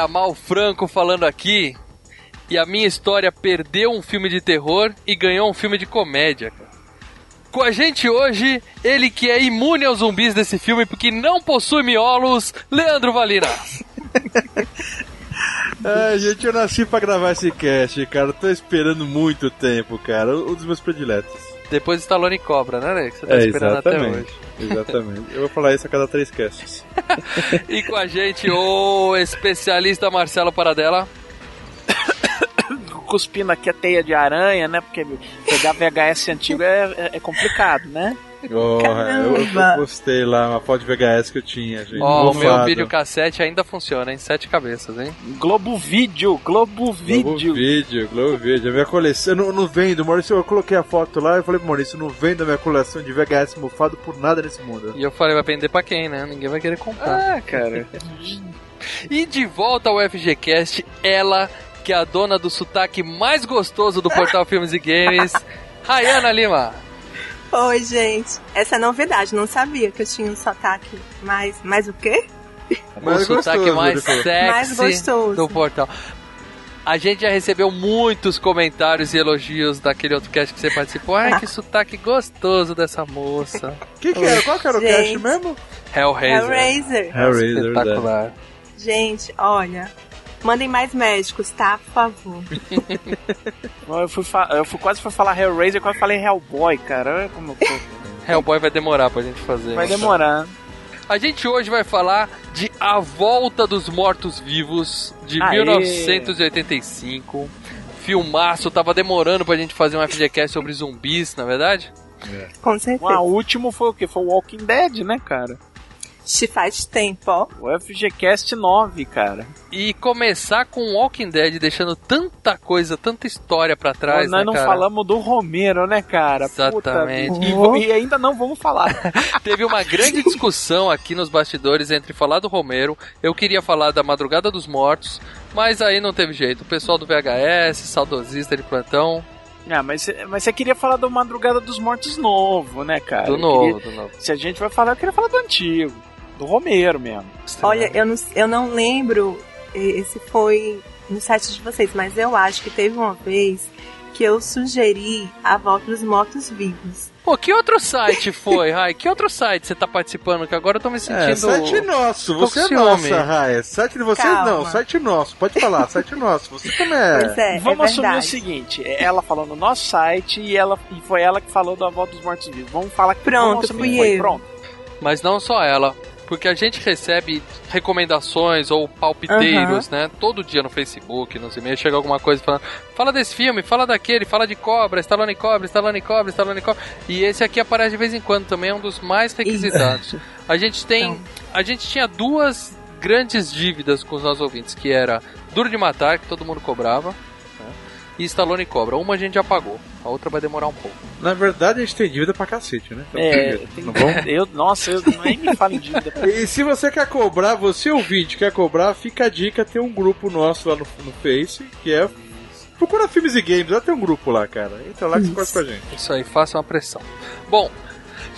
Galera, Mal Franco falando aqui. E a minha história perdeu um filme de terror e ganhou um filme de comédia. Com a gente hoje, ele que é imune aos zumbis desse filme porque não possui miolos, Leandro Valina. Ai, gente, eu nasci pra gravar esse cast, cara. Tô esperando muito tempo, cara. Um dos meus prediletos. Depois Stallone Cobra, né, Alex? Você tá É, esperando até hoje. exatamente. Exatamente. Eu vou falar isso a cada três casts. E com a gente o especialista Marcelo Paradela. Cuspindo aqui a teia de aranha, né? Porque pegar VHS antigo é, é- é complicado, né? Oh, eu, postei lá uma foto de VHS que eu tinha, gente. Ó, o meu videocassete ainda funciona, hein? Sete cabeças, hein? Globo Vídeo, Globo Globo Vídeo. Vídeo, Globo Vídeo. A minha coleção. Eu não, não vendo, Maurício. Eu coloquei a foto lá e falei pro Maurício: não vendo a minha coleção de VHS mofado por nada nesse mundo. E eu falei, vai vender pra quem, né? Ninguém vai querer comprar. Ah, cara. E de volta ao FGCast, ela, que é a dona do sotaque mais gostoso do portal Filmes e Games, Rayana Lima. Oi, gente. Essa é novidade, não sabia que eu tinha um sotaque mais. Mais o quê? Mas o sotaque gostoso, mais sexy Mais gostoso. do portal. A gente já recebeu muitos comentários e elogios daquele outro cast que você participou. Ai, que sotaque gostoso dessa moça. Que que era? Qual que era o Gente. cast mesmo? Hellraiser. Hellraiser. Hellraiser, Espetacular. Gente, olha. Mandem mais médicos, tá? Por favor. Eu, fui eu fui, quase fui falar Hellraiser, quase falei Hellboy, cara. Olha como eu tô. Hellboy vai demorar pra gente fazer. Vai demorar. A gente hoje vai falar de A Volta dos Mortos-Vivos, de Aê. 1985. Filmaço, tava demorando pra gente fazer um FGCast sobre zumbis, na verdade? Com certeza. O último foi o quê? Foi o Walking Dead, né, cara? Te faz tempo, ó. O FGCast 9, cara. E começar com Walking Dead, deixando tanta coisa, tanta história pra trás, Nós né, não cara? falamos do Romero, né, cara? Exatamente. E, vo- e ainda não vamos falar. Teve uma grande discussão aqui nos bastidores entre falar do Romero, eu queria falar da Madrugada dos Mortos, mas aí não teve jeito. O pessoal do VHS, saudosista de plantão, ah, mas, mas você queria falar do Madrugada dos Mortos novo, né, cara? do novo, queria- do novo. se a gente vai falar, eu queria falar do antigo. Do Romero mesmo. Olha, eu não, eu não lembro eh, se foi no site de vocês, mas eu acho que teve uma vez que eu sugeri a volta dos mortos-vivos. Pô, que outro site foi, Rai? Que outro site você tá participando? Que agora eu tô me É, sentindo. site nosso, você é nossa, Raia. Site de vocês Calma. não, site nosso. Pode falar, site nosso. Você também é. Pois é, Vamos é assumir o seguinte: é ela falou no nosso site e, ela, e foi ela que falou da volta dos mortos-vivos. Vamos falar que Pronto, fui que foi. eu. Pronto. Mas não só ela. Porque a gente recebe recomendações ou palpiteiros, né? Todo dia no Facebook, nos e-mails, chega alguma coisa falando: fala desse filme, fala daquele, fala de cobra, Stallone cobra, Stallone cobra, Stallone cobra. E esse aqui aparece de vez em quando também, é um dos mais requisitados. A gente tem. Então. A gente tinha duas grandes dívidas com os nossos ouvintes, que era Duro de Matar, que todo mundo cobrava. E Stallone Cobra. Uma a gente já pagou, a outra vai demorar um pouco. Na verdade, a gente tem dívida pra cacete, né? Então, É, tem- não vamos? eu, nossa, eu nem me falo em dívida. E se você quer cobrar, você ouvinte quer cobrar, fica a dica, tem um grupo nosso lá no, no Face, que é. Procura filmes e games, lá tem um grupo lá, cara. Entra lá que você conta com a gente. Isso aí, faça uma pressão. Bom,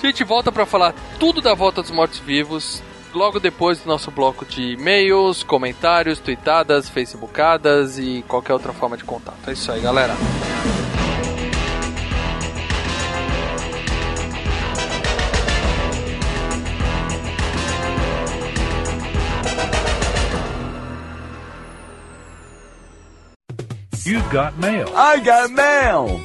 a gente volta pra falar tudo da volta dos mortos-vivos. Logo depois do nosso bloco de e-mails, comentários, tweetadas, facebookadas e qualquer outra forma de contato. É isso aí, galera. You've got mail. I got mail.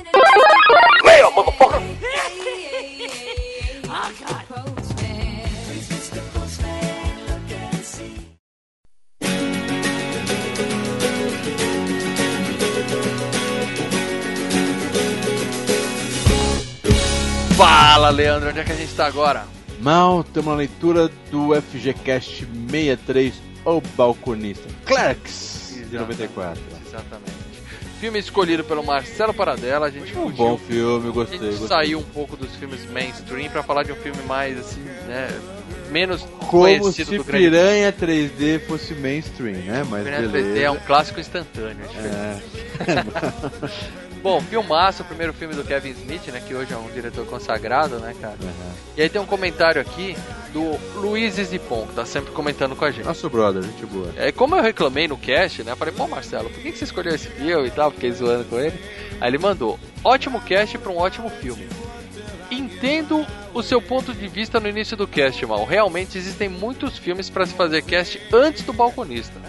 Fala, Leandro, onde é que a gente tá agora? Mal, estamos na leitura do FGCast 63, O Balconista. Clerks, de Exatamente. 94. Exatamente. Filme escolhido pelo Marcelo Paradela, a gente Um fugiu. bom filme, a gostei. gente gostei. saiu um pouco dos filmes mainstream pra falar de um filme mais assim, né, menos Como conhecido se do grande Piranha 3D fosse mainstream, né? Mas Piranha 3D beleza. é um clássico instantâneo. é. É. Bom, filmaço, o primeiro filme do Kevin Smith, né, que hoje é um diretor consagrado, né, cara? Aham. E aí tem um comentário aqui do Luiz Zipon, que tá sempre comentando com a gente. Nosso brother, gente boa. É, como eu reclamei no cast, né? Eu falei, pô, Marcelo, por que que você escolheu esse filme e tal? Fiquei zoando com ele. Aí ele mandou: ótimo cast pra um ótimo filme. Entendo o seu ponto de vista no início do cast, Mal. Realmente existem muitos filmes pra se fazer cast antes do balconista.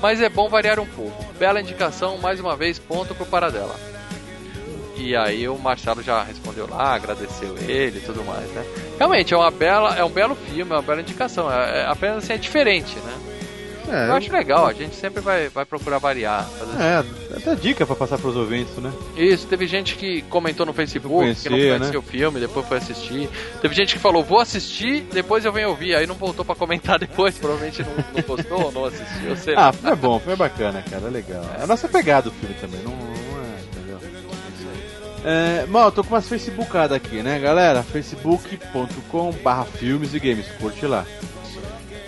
Mas é bom variar um pouco. Bela indicação, mais uma vez, ponto pro Paradela. E aí o Marcelo já respondeu lá, agradeceu ele e tudo mais, né? Realmente, é uma bela, é um belo filme, é uma bela indicação. É, é apenas assim, é diferente, né? É, Eu acho legal, a gente sempre vai, vai procurar variar. fazer- É, até dica pra passar pros ouvintes, né? Isso, teve gente que comentou no Facebook Conhecia, que não conhecia né? o filme, depois foi assistir. Teve gente que falou, vou assistir, depois eu venho ouvir, aí não voltou pra comentar depois, provavelmente não, não gostou ou não assistiu, sei lá. Ah, foi bom, foi bacana, cara, legal. É a nossa pegada o filme também, não? É, mal, eu tô com umas facebookadas aqui, né, galera? facebook.com barra filmes e games, curte lá.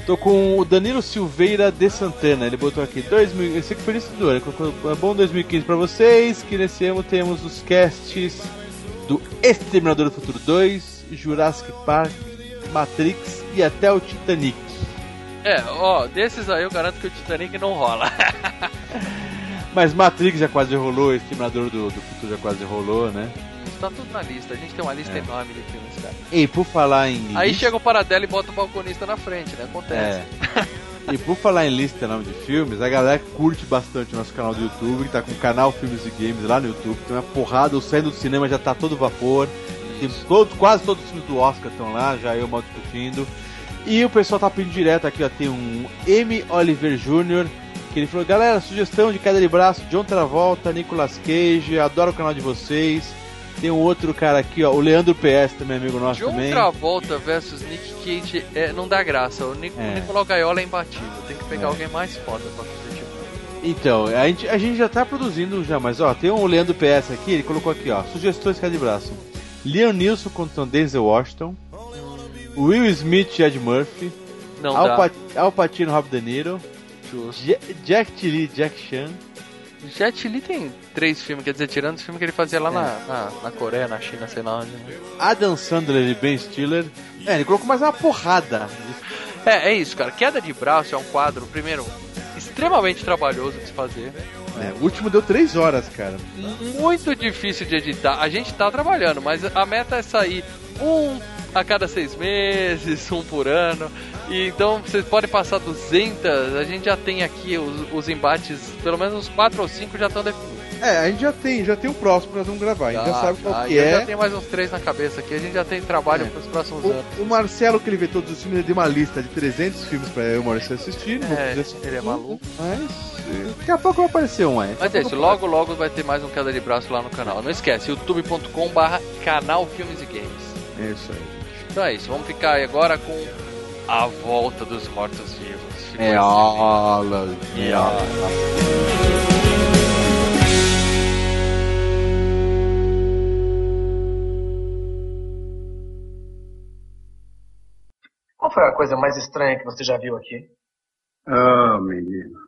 Tô com o Danilo Silveira de Santana, ele botou aqui 2000, esse aqui foi nesse do ano, ele colocou, é bom 2015 pra vocês, que nesse ano temos os casts do Exterminador do Futuro 2, Jurassic Park, Matrix e até o Titanic. É, ó, desses aí eu garanto que o Titanic não rola. Mas Matrix já quase rolou, Exterminador do, do Futuro já quase rolou, né? Tá tudo na lista, a gente tem uma lista É. enorme de filmes, cara. E por falar em Aí lista, chega o Paradela e bota o balconista na frente, né? Acontece. é. e por falar em lista nome de filmes, a galera curte bastante o nosso canal do YouTube, que tá com o canal Filmes e Games lá no YouTube, tem uma porrada, o saindo do cinema já tá todo vapor. Tem todos, quase todos os filmes do Oscar estão lá, já eu mal discutindo. E o pessoal tá pedindo direto aqui, ó, tem um M. Oliver Jr., que ele falou, galera, sugestão de queda de braço, John Travolta, Nicolas Cage, adoro o canal de vocês. Tem um outro cara aqui, ó, o Leandro PS, também amigo nosso John também. Travolta versus Nick Cage é, não dá graça. O, Nic É. Nicolau Gaiola é imbatível. Tem que pegar É. alguém mais foda pra fazer tipo. Então, a gente, a gente já tá produzindo já, mas ó, tem um Leandro PS aqui, ele colocou aqui, ó, sugestões de braço. Leon Nilson contra Denzel Washington, Will Smith e Ed Murphy, Não Al, dá. Pa Al Pacino e Rob De Niro, Justo. Ja- Jack T. Lee Jack Chan, Jet Li tem três filmes, quer dizer, tirando os filmes que ele fazia lá É. na, na, na Coreia, na China, sei lá onde. né? Adam Sandler e Ben Stiller. É, ele colocou mais uma porrada. É, é isso, cara. Queda de braço é um quadro, primeiro, extremamente trabalhoso de se fazer. É, o último deu três horas, cara. Muito difícil de editar. A gente tá trabalhando, mas a meta é sair um a cada seis meses, um por ano. E então vocês podem passar 200. A gente já tem aqui os, os embates, pelo menos uns 4 ou 5 já estão definidos. É, a gente já tem, já tem o próximo que nós vamos gravar. A gente já sabe qual tá. que Eu é. já tenho mais uns 3 na cabeça aqui. A gente já tem trabalho É. pros próximos anos. O, o Marcelo, que ele vê todos os filmes, ele deu uma lista de 300 filmes pra eu e o Marcelo assistir. vou É, ele é maluco. Mas eh, daqui a pouco vai aparecer um a Mas é isso, logo logo vai ter mais um queda de braço lá no canal. Não esquece, youtube.com barra canal Filmes e Games. É isso aí. Então é isso, vamos ficar aí agora com a volta dos mortos-vivos. É excelente. aula. E a- Qual foi a coisa mais estranha que você já viu aqui? Ah, menino.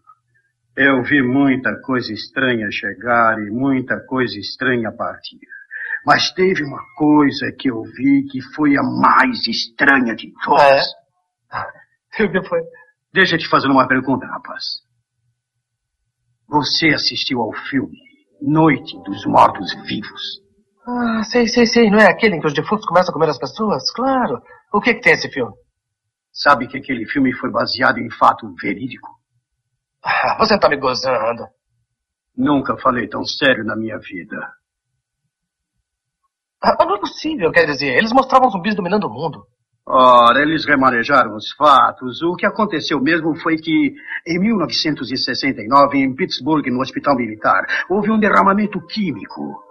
Eu vi muita coisa estranha chegar e muita coisa estranha partir. Mas teve uma coisa que eu vi que foi a mais estranha de todas. E o que foi? Deixa eu te fazer uma pergunta, rapaz. Você assistiu ao filme Noite dos Mortos Vivos? Ah, sei, sei, sei. Não é aquele em que os defuntos começam a comer as pessoas? Claro. O que, que tem esse filme? Sabe que aquele filme foi baseado em fato verídico? Ah, você tá me gozando. Nunca falei tão sério na minha vida. Ah, não é possível, quer dizer, eles mostravam zumbis dominando o mundo. Ora, eles remanejaram os fatos. O que aconteceu mesmo foi que, em 1969, em Pittsburgh, no hospital militar, houve um derramamento químico.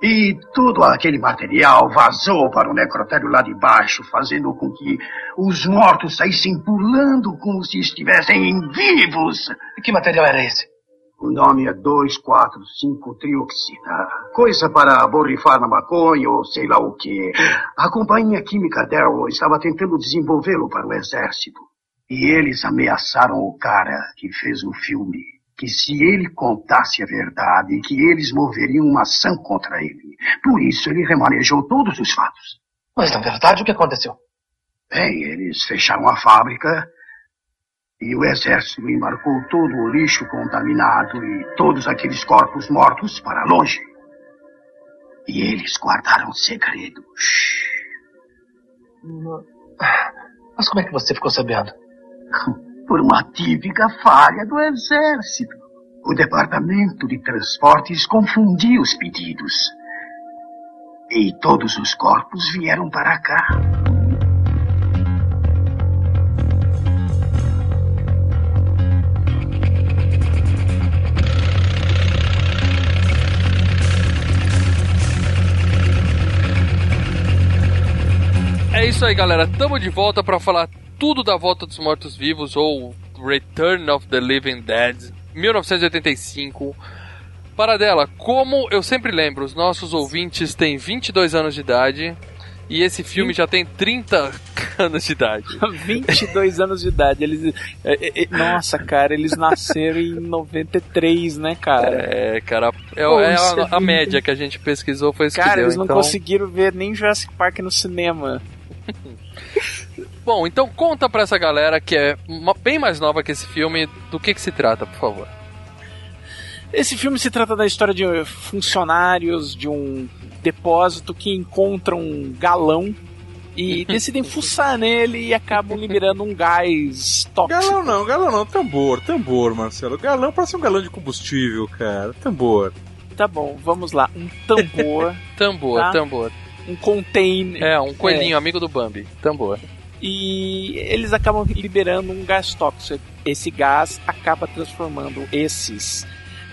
E todo aquele material vazou para o necrotério lá de baixo, fazendo com que os mortos saíssem pulando como se estivessem vivos. Que material era esse? O nome é 245-trioxina. Coisa para borrifar na maconha ou sei lá o que. A companhia química Darrow estava tentando desenvolvê-lo para o exército. E eles ameaçaram o cara que fez o filme. Que se ele contasse a verdade, que eles moveriam uma ação contra ele. Por isso ele remanejou todos os fatos. Mas na verdade o que aconteceu? Bem, eles fecharam a fábrica e o exército embarcou todo o lixo contaminado e todos aqueles corpos mortos para longe. E eles guardaram segredo. Shhh. Mas como é que você ficou sabendo? Por uma típica falha do exército. O departamento de transportes confundiu os pedidos. E todos os corpos vieram para cá. É isso aí, galera. Tamo de volta para falar tudo da Volta dos Mortos Vivos ou Return of the Living Dead, 1985. Paradela, como eu sempre lembro, os nossos ouvintes têm 22 anos de idade e esse filme já tem 30 anos de idade. 22 anos de idade. Eles, é, é, nossa, cara, eles nasceram em 93, né, cara? É, cara, é, Pô, é é a, a média que a gente pesquisou foi isso Cara, deu. eles não então... conseguiram ver nem Jurassic Park no cinema. Bom, então conta pra essa galera que é bem mais nova que esse filme, do que que se trata, por favor. Esse filme se trata da história de funcionários de um depósito que encontram um galão e decidem fuçar nele e acabam liberando um gás tóxico. Galão não, galão não, tambor, tambor, Marcelo. Galão parece um galão de combustível, cara. Tambor. Tá bom, vamos lá. Um tambor, Tambor, Tá. tambor. um container. É, um coelhinho amigo do Bambi. Tambor. E eles acabam liberando um gás tóxico. Esse gás acaba transformando esses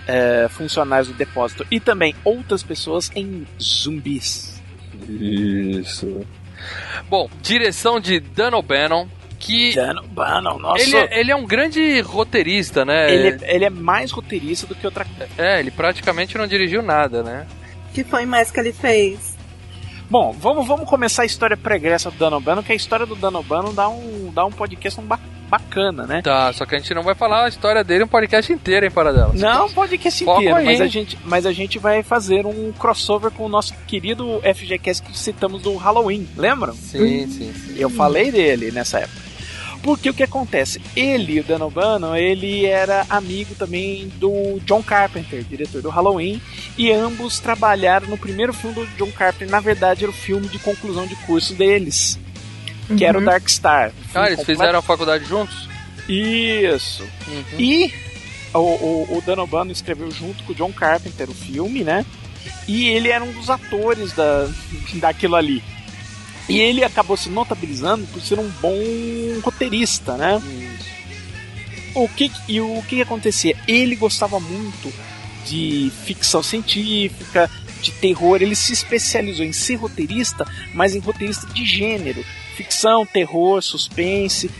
eh, funcionários do depósito e também outras pessoas em zumbis. Isso. Bom, direção de Dan O'Bannon, que Dan O'Bannon, nossa. ele, é- ele é um grande roteirista, né? Ele, é- ele é mais roteirista do que outra coisa. É, ele praticamente não dirigiu nada, né? O que foi mais que ele fez? Bom, vamos, vamos começar a história pregressa do Dan O'Bannon, que a história do Dan O'Bannon dá um, dá um podcast ba- bacana, né? Tá, só que a gente não vai falar a história dele um podcast inteiro, hein, Paradela? Não, um podcast Foco inteiro, aí, mas a, gente, mas a gente vai fazer um crossover com o nosso querido FGCast que citamos do Halloween, lembram? Sim, sim, sim. Eu falei dele nessa época. Porque o que acontece? Ele, o Dan O'Bannon, ele era amigo também do John Carpenter, diretor do Halloween, e ambos trabalharam no primeiro filme do John Carpenter. Na verdade, era o filme de conclusão de curso deles, que era o Dark Star. Ah, eles fizeram a faculdade juntos? Isso. Uhum. E o, o, o Dan O'Bannon escreveu junto com o John Carpenter o filme, né? E ele era um dos atores da, daquilo ali. E ele acabou se notabilizando por ser um bom roteirista, né? O que, e o que acontecia? Ele gostava muito de ficção científica, de terror. Ele se especializou em ser roteirista, mas em roteirista de gênero. Ficção, terror, suspense.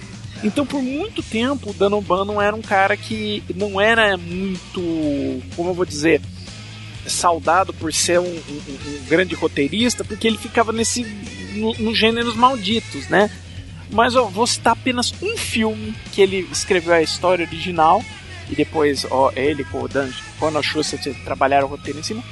Então, por muito tempo, o Dan O'Bannon era um cara que não era muito, como eu vou dizer, saudado por ser um, um- um grande roteirista, porque ele ficava nesse no- nos gêneros malditos, né? Mas eu vou citar apenas um filme que ele escreveu a história original e depois ó, ele com o Dan Ronald Schuster trabalharam o roteiro em cima.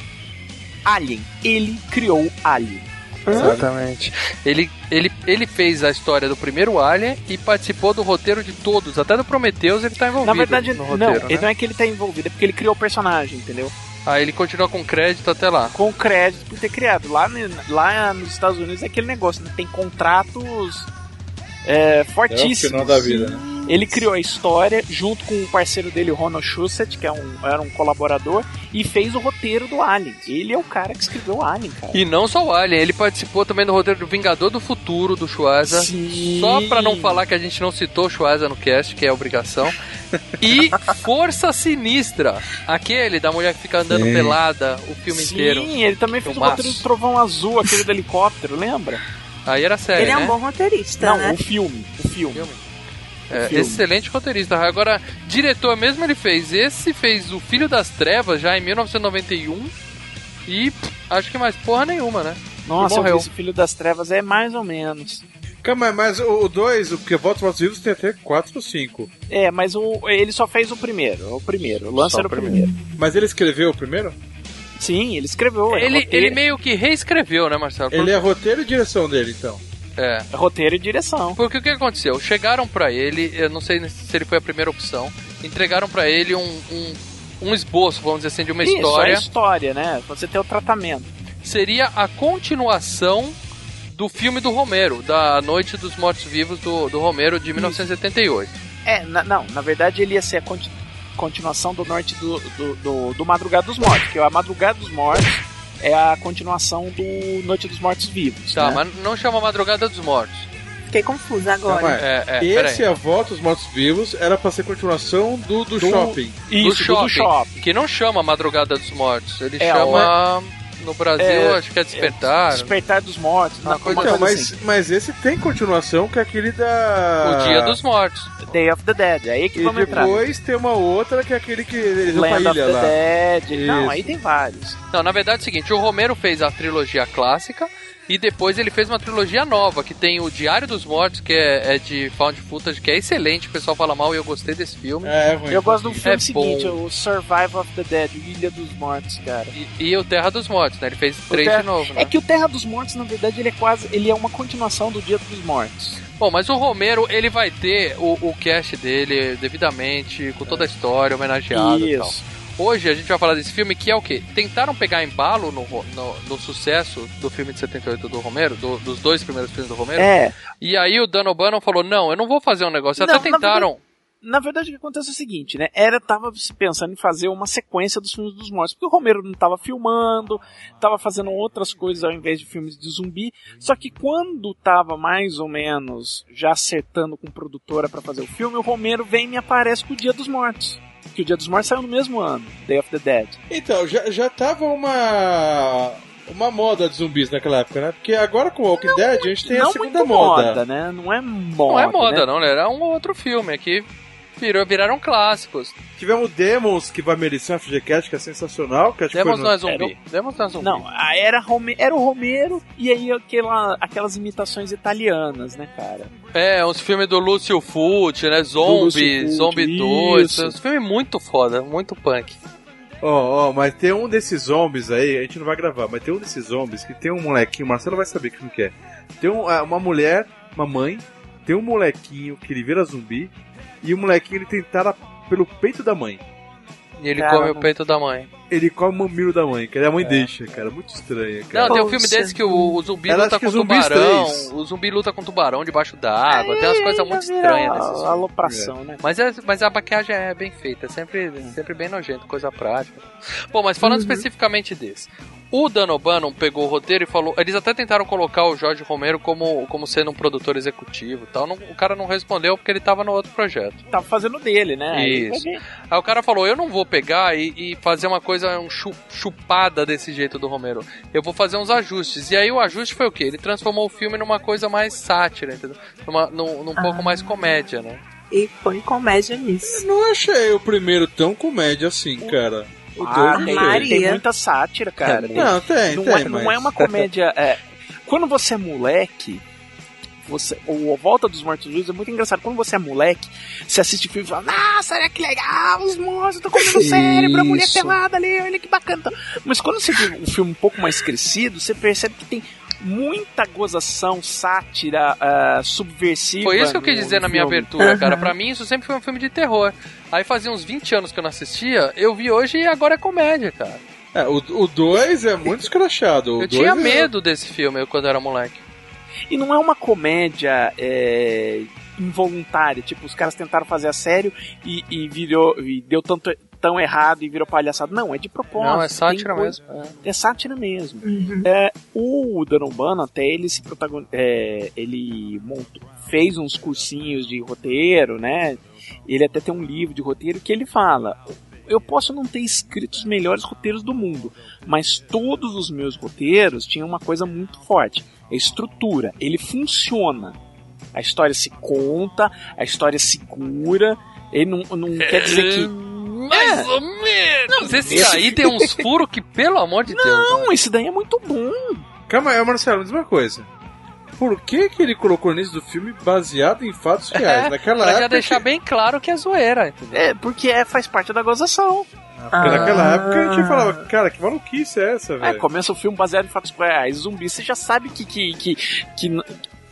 Alien. Ele criou Alien. Exatamente. Ele, ele, ele fez a história do primeiro Alien e participou do roteiro de todos, até do Prometheus ele tá envolvido. Na verdade, no não, roteiro, ele né? não é que ele tá envolvido, é porque ele criou o personagem, entendeu? Aí ele continua com crédito até lá. Com crédito por ter criado. Lá, lá nos Estados Unidos é aquele negócio, né? Tem contratos é, fortíssimos. final da vida, né? Ele criou a história junto com o parceiro dele, o Ronald Shusett, que é um, era um colaborador, e fez o roteiro do Alien. Ele é o cara que escreveu o Alien, cara. E não só o Alien, ele participou também do roteiro do Vingador do Futuro, do Schwarza. Sim. Só pra não falar que a gente não citou o Schwarza no cast, que é obrigação. E Força Sinistra, aquele da mulher que fica andando Sim. pelada o filme Sim, inteiro. ele também fez o roteiro do Trovão Azul, aquele do helicóptero, lembra? Aí era sério, Ele é né? um bom roteirista, Não, né? o filme. O filme. Filme. É, excelente roteirista. Agora, diretor mesmo ele fez. Esse fez O Filho das Trevas já em 1991. E pff, acho que mais porra nenhuma, né? Nossa, morreu. esse Filho das Trevas é mais ou menos. Calma, mas o 2, o que Votos Mortos Vivos tem até 4 ou 5. É, mas o, ele só fez o primeiro. O primeiro. O lance Só era o o primeiro. Mas ele escreveu o primeiro? Sim, ele escreveu. é Ele, ele meio que reescreveu, né, Marcelo? Ele é roteiro e direção dele, então. É. é roteiro e direção. Porque o que aconteceu? Chegaram pra ele, eu não sei se ele foi a primeira opção, entregaram pra ele um, um, um esboço, vamos dizer assim, de uma Isso, história. é história, né? Você tem o tratamento. Seria a continuação do filme do Romero, da Noite dos Mortos-Vivos do, do Romero de 1978. É, na- não, na verdade ele ia ser a conti- continuação do norte do, do, do, do Madrugada dos Mortos, que a Madrugada dos Mortos é a continuação do Noite dos Mortos Vivos. Tá, né? mas não chama Madrugada dos Mortos. Fiquei confusa agora. É, é, peraí. Esse, A Volta dos Mortos Vivos, era pra ser continuação do, do, Do- shopping. Isso, do do shopping, shopping. Que não chama Madrugada dos Mortos. Ele É, chama. No Brasil, É, acho que é Despertar. Despertar dos Mortos. Uma coisa coisa Então, mas, assim. mas esse tem continuação, que é aquele da... O Dia dos Mortos. Day of the Dead. É aí que E vamos entrar. depois tem uma outra, que é aquele que eles vão pra Land of ilha the lá. Dead. Não, Isso. aí tem vários. Não, na verdade é o seguinte: o Romero fez a trilogia clássica. E depois ele fez uma trilogia nova, que tem o Diário dos Mortos, que é, é de found footage, que é excelente, o pessoal fala mal e eu gostei desse filme. É, é ruim. Eu gosto do filme É seguinte, bom. o Survival of the Dead, Ilha dos Mortos, cara. E, e o Terra dos Mortos, né? Ele fez três Terra- de novo, né? É que o Terra dos Mortos, na verdade, ele é quase. Ele é uma continuação do Dia dos Mortos. Bom, mas o Romero, ele vai ter o, o cast dele devidamente, com toda a história, homenageado e tal. Hoje a gente vai falar desse filme que é o quê? Tentaram pegar embalo no, no, no sucesso do filme de 78 do Romero, do- dos dois primeiros filmes do Romero. É. E aí o Dan O'Bannon falou: não, eu não vou fazer um negócio. Não, Até tentaram. Na verdade, o que acontece é o seguinte, né? Era, tava se pensando em fazer uma sequência dos filmes dos mortos, porque o Romero não tava filmando, tava fazendo outras coisas ao invés de filmes de zumbi. Só que quando tava mais ou menos já acertando com produtora pra fazer o filme, o Romero vem e me aparece com o Dia dos Mortos. Que o Dia dos Mortos saiu no mesmo ano, Day of the Dead. Então, já, já tava uma... Uma moda de zumbis naquela época, né? Porque agora com o Walking Dead a gente tem a não segunda muito moda. moda, né? Não é moda. Não é moda, né? não, né? Era um outro filme aqui. Virou, viraram clássicos. Tivemos Demons, que vai merecer uma FGCast, que é sensacional. Que acho que Demos foi no- nós zumbi. Demos nós zumbi. Não, a- era, Rome- era o Romero e aí aquela, aquelas imitações italianas, né, cara? É, uns filmes do Lúcio Fulci, né? Zombie, Zombie 2. isso. Uns filmes muito foda, muito punk. Ó, ó, mas tem um desses zombies aí, a gente não vai gravar, mas tem um desses zombies que tem um molequinho, o Marcelo vai saber que filme que é. Tem um- ah, uma mulher, uma mãe, tem um molequinho que ele vira zumbi, e o molequinho ele tentara pelo peito da mãe. E ele Cara, come o peito da mãe. Ele come o mamilo da mãe, que a mãe deixa, cara. Muito estranho, cara. Não, tem um Poxa. filme desse que o, o zumbi Ela luta com Zumbis tubarão. 3. O zumbi luta com tubarão debaixo d'água. Tem umas coisas muito estranhas nesses A filmes. alopração, né? Mas, é, mas a maquiagem é bem feita, é sempre, sempre bem nojento, coisa prática. Bom, mas falando especificamente desse. O Dan O'Bannon pegou o roteiro e falou. Eles até tentaram colocar o Jorge Romero como, como sendo um produtor executivo e tal. Não- o cara não respondeu porque ele tava no outro projeto. Tava fazendo dele, né? Aí Isso. peguei. Aí o cara falou: Eu não vou pegar e, e fazer uma coisa um chu- chupada desse jeito do Romero. Eu vou fazer uns ajustes. E aí o ajuste foi o quê? Ele transformou o filme numa coisa mais sátira, entendeu? Numa, num, num pouco mais comédia, né? E põe comédia nisso. Não achei o primeiro tão comédia assim, cara. O Ah, tem, tem muita sátira, cara. Tem- Não, tem, não, tem, é, mas... não é uma comédia. é, quando você é moleque. Você, o Volta dos Mortos Vivos é muito engraçado. Quando você é moleque, você assiste filme e fala: Nossa, olha que legal, os monstros estão comendo o cérebro, a mulher Isso. pelada ali, olha que bacana. Mas quando você vê um filme um pouco mais crescido, você percebe que tem muita gozação, sátira, ah, subversiva. Foi isso que eu quis dizer na minha filme. abertura, cara. Pra mim, isso sempre foi um filme de terror. Aí fazia uns 20 anos que eu não assistia, eu vi hoje e agora é comédia, cara. É, o 2 é muito escrachado. o eu tinha é- medo desse filme quando eu era moleque. E não é uma comédia é, involuntária. Tipo, os caras tentaram fazer a sério e, e virou. E deu tanto, tão errado e virou palhaçada. Não, é de propósito. Não, é sátira tem mesmo. coisa- É sátira mesmo. É, o Dan O'Bannon, até ele se protagon... é, ele montou, fez uns cursinhos de roteiro, né? Ele até tem um livro de roteiro que ele fala. Eu posso não ter escrito os melhores roteiros do mundo, mas todos os meus roteiros tinham uma coisa muito forte: a estrutura. Ele funciona. A história se conta, a história segura. Ele não, não quer dizer que. Mais ou menos. Esse aí tem uns furos que, pelo amor de Deus. né? Não, esse daí é muito bom. Calma aí, Marcelo, me diz uma coisa. Por que, que ele colocou nisso do filme baseado em fatos reais? É, Naquela pra já época. deixar bem claro que é zoeira, entendeu? É, porque é, faz parte da gozação. Porque naquela época a gente falava, cara, que maluquice é essa, É, velho? começa o filme baseado em fatos reais. Zumbi, você já sabe que. que, que, que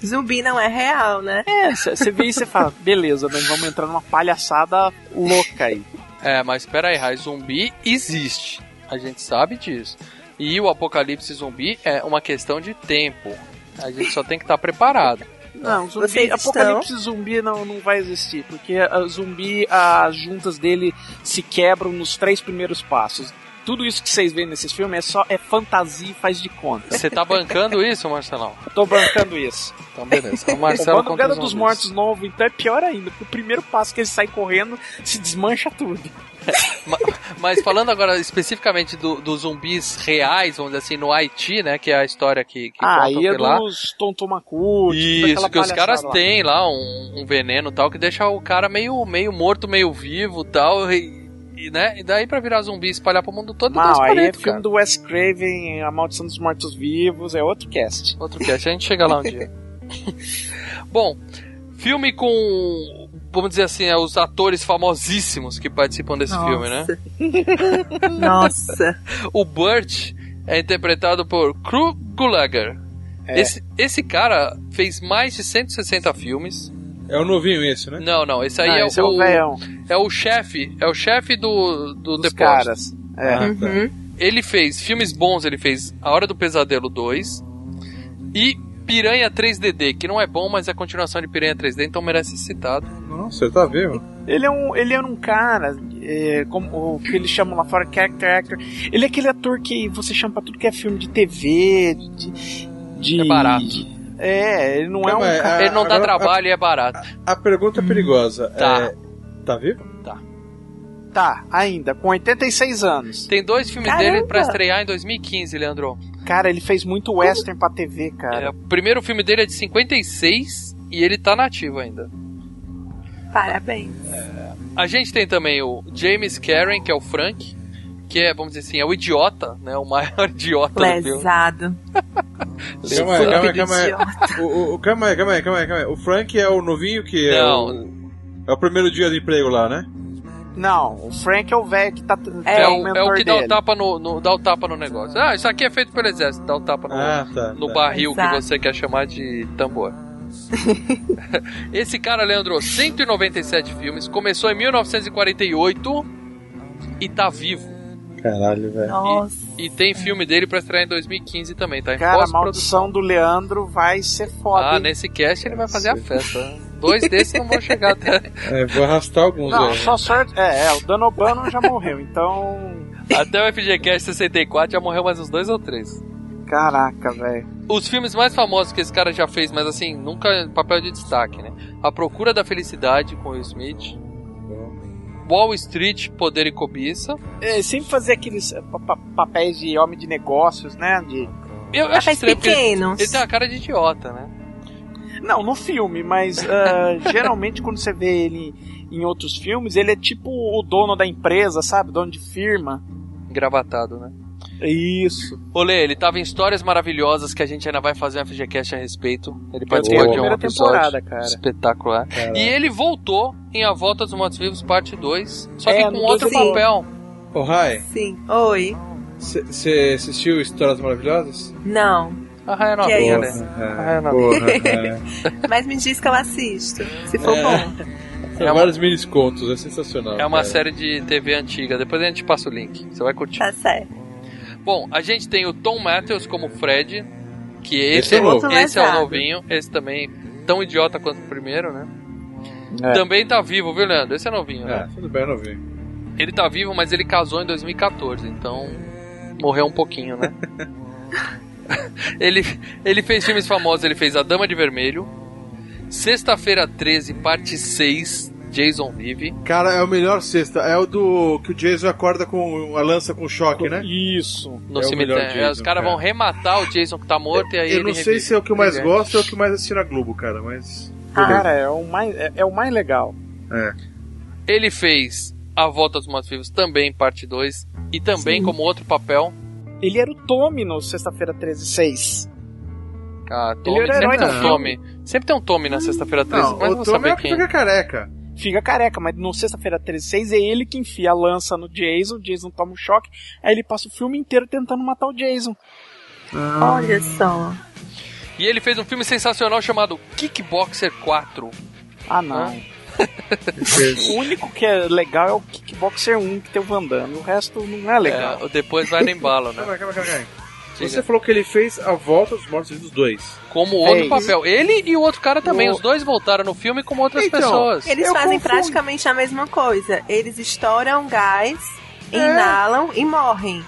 Zumbi não é real, né? é, você vê e você fala, beleza, nós vamos entrar numa palhaçada louca aí. É, mas espera aí, Rai, zumbi existe. A gente sabe disso. E o apocalipse zumbi é uma questão de tempo. A gente só tem que estar preparado. Não, zumbi, apocalipse zumbi não, não vai existir, porque a zumbi, as juntas dele se quebram nos três primeiros passos. Tudo isso que vocês veem nesses filmes é só é fantasia e faz de conta. Você tá bancando isso, Marcelão? Tô bancando isso. Então, beleza. O O Marcelo Madrugada os dos. Mortos novo, então é pior ainda, porque o primeiro passo que ele sai correndo se desmancha tudo. Ma- Mas falando agora especificamente do- dos zumbis reais, vamos dizer assim, no Haiti, né? Que é a história que, que Ah, contam aí é lá. dos Tontomacu, Isso, que os caras têm lá um, um veneno tal que deixa o cara meio, meio morto, meio vivo tal. E, e, né? e daí pra virar zumbi e espalhar pro mundo todo, Não, aí é filme cara. do Wes Craven, A Maldição dos Mortos Vivos, é outro cast. Outro cast, a gente chega lá um dia. Bom, filme com, vamos dizer assim, é, os atores famosíssimos que participam desse filme, né? Nossa. O Burt é interpretado por Kru Gulager. É. Esse, esse cara fez mais de 160 filmes. É o novinho esse, né? Não, não, esse aí Não, é, esse é o, o velhão é o chefe, é o chefe do, do dos depósito. caras. É. Ah, tá. Uhum. Ele fez filmes bons, ele fez A Hora do Pesadelo 2 e Piranha 3DD, que não é bom, mas é a continuação de Piranha 3D, então merece ser citado. Nossa, ele tá vivo. Ele é um, ele era um cara, é, como o que eles chamam lá fora, character actor. Ele é aquele ator que você chama pra tudo que é filme de TV, de. de É barato. É, ele não é um aí, cara. Ele não dá agora, trabalho e é barato. A pergunta é perigosa. Tá. É, tá vivo? Tá, ainda, com 86 anos. Tem dois filmes Caramba! dele pra estrear em 2015, Leandro. Cara, ele fez muito western pra TV, É, cara. o primeiro filme dele é de 56 e ele tá nativo ainda. Parabéns. A gente tem também o James Karen, que é o Frank, que é, vamos dizer assim, é o idiota, né? O maior idiota do filme. Lesado. Calma aí, calma calma idiota. O, o, calma aí, calma aí, calma aí, calma aí. O Frank é o novinho que é Não. o, é o primeiro dia de emprego lá, né? Não, o Frank é o velho que tá. É, É, o, é o que dá o, dele. tapa no, no- dá o tapa no negócio. Ah, isso aqui é feito pelo exército, dá o tapa no, Ah, tá. no tá. barril que Exato. você quer chamar de tambor. Esse cara, Leandro, 197 filmes, começou em 1948 e tá vivo. Caralho, velho. Nossa. E tem filme dele pra estrear em 2015 também, tá? Em Cara, a maldição do Leandro vai ser foda. Ah, hein? nesse cast ele vai fazer a festa. Dois desses não vão chegar até. É, vou arrastar alguns Não, aí. só sorte. É, é, o Danobano já morreu, então. Até o FGCast 64 já morreu mais uns dois ou três. Caraca, velho. Os filmes mais famosos que esse cara já fez, mas assim, nunca em papel de destaque, né? A Procura da Felicidade com Will Smith. Wall Street, Poder e Cobiça. É, sempre fazer aqueles eh, pa- pa- papéis de homem de negócios, né? De... Eu acho Papéis estranho porque ele, pequenos. ele tem uma cara de idiota, né? Não, no filme, mas ah, geralmente quando você vê ele em outros filmes, ele é tipo o dono da empresa, sabe? Dono de firma. Engravatado, né? Isso. Olê, ele tava em Histórias Maravilhosas que a gente ainda vai fazer um FGCast a respeito. Ele participou a de um primeira episódio temporada, cara. espetacular. E ele voltou em A Volta dos Mortos Vivos, parte 2, só que É, com outro ele- papel. Ô, Rai, Sim. Oi. você assistiu Histórias Maravilhosas? Não. A Raia não Que é né? não. porra, é. Mas me diz que eu assisto. Se for É. bom. São vários mini contos, é sensacional. É uma cara. série de TV antiga, depois a gente passa o link, você vai curtir. Tá certo. Bom, a gente tem o Tom Matthews como Fred, que Esse esse, é novo. esse é o novinho, esse também tão idiota quanto o primeiro, né? É. Também tá vivo, viu, Leandro? Esse é novinho, É, né? tudo bem, não vi. Ele tá vivo, mas ele casou em 2014, então morreu um pouquinho, né? ele, ele fez filmes famosos, ele fez A Dama de Vermelho, Sexta-feira 13, parte 6, Jason Vive. Cara, é o melhor sexta. É o do que o Jason acorda com a lança com choque, né? Isso. No É o melhor cemitério. É, os Jason, caras cara. vão rematar o Jason que tá morto e aí Eu ele não sei revive. se é o que eu mais gosto ou é o que mais assisti na Globo, cara, mas. Cara, é o mais, é, é o mais legal. É. Ele fez A Volta dos Mortos Vivos também, parte 2, e também como outro papel. Ele era o Tommy no Sexta-feira 13, 6. Ah, Tommy, Ele era sempre herói tem um. Tommy. Sempre tem um Tommy na sexta-feira 13, Não, mas não o Tommy é o que quem. fica careca. Fica careca, mas no Sexta-feira 13, 6 é ele que enfia a lança no Jason, o Jason toma um choque, aí ele passa o filme inteiro tentando matar o Jason. Olha só. E ele fez um filme sensacional chamado Kickboxer 4. Ah, não. o único que é legal é o Kickboxer 1 que tem o Van Damme, o resto não é legal. É, depois vai no embalo, né? Calma, calma, calma. calma. Diga. Você falou que ele fez a volta dos mortos dos dois. Como outro Fez. papel. Ele e o outro cara também. O- Os dois voltaram no filme como outras Então, pessoas. Eles fazem confundo. praticamente a mesma coisa. Eles estouram gás, É. inalam e morrem.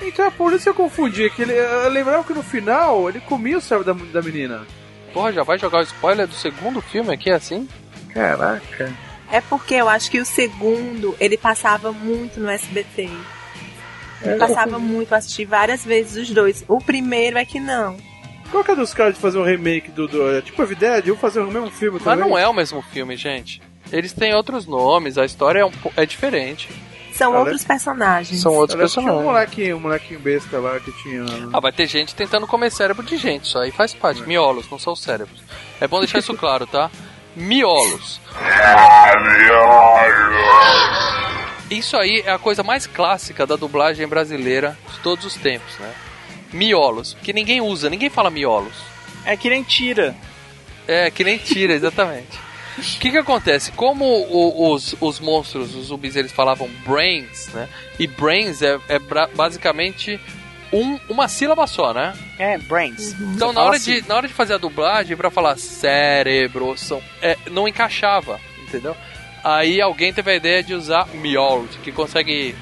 Então é por isso que eu confundi. Que ele, eu lembrava que no final ele comia o cérebro da, da menina. Porra, já vai jogar o spoiler do segundo filme aqui assim? Caraca. É porque eu acho que o segundo, ele passava muito no SBT. É, passava muito, eu assisti várias vezes os dois. O primeiro é que não. Qual que é dos caras de fazer um remake do. do é tipo de eu fazer o mesmo filme Mas também? não é o mesmo filme, gente. Eles têm outros nomes, a história é, um, é diferente. São Ela- outros personagens. São outros Era, tinha um personagens. molequinho, um molequinho besta lá que tinha. Ah, vai ter gente tentando comer cérebro de gente, isso aí faz parte. Miolos, não são cérebros. É bom deixar isso claro, tá? Miolos. Isso aí é a coisa mais clássica da dublagem brasileira de todos os tempos, né? Miolos, que ninguém usa, ninguém fala miolos. É que nem tira. É, que nem tira, exatamente. O que que acontece? Como o- os, os monstros, os zumbis, eles falavam brains, né? E brains é, é basicamente um- uma sílaba só, né? É, brains. Então, Você na hora, assim. de, na hora de fazer a dublagem, pra falar cérebro, são, é, não encaixava, entendeu? Aí alguém teve a ideia de usar miolos, que consegue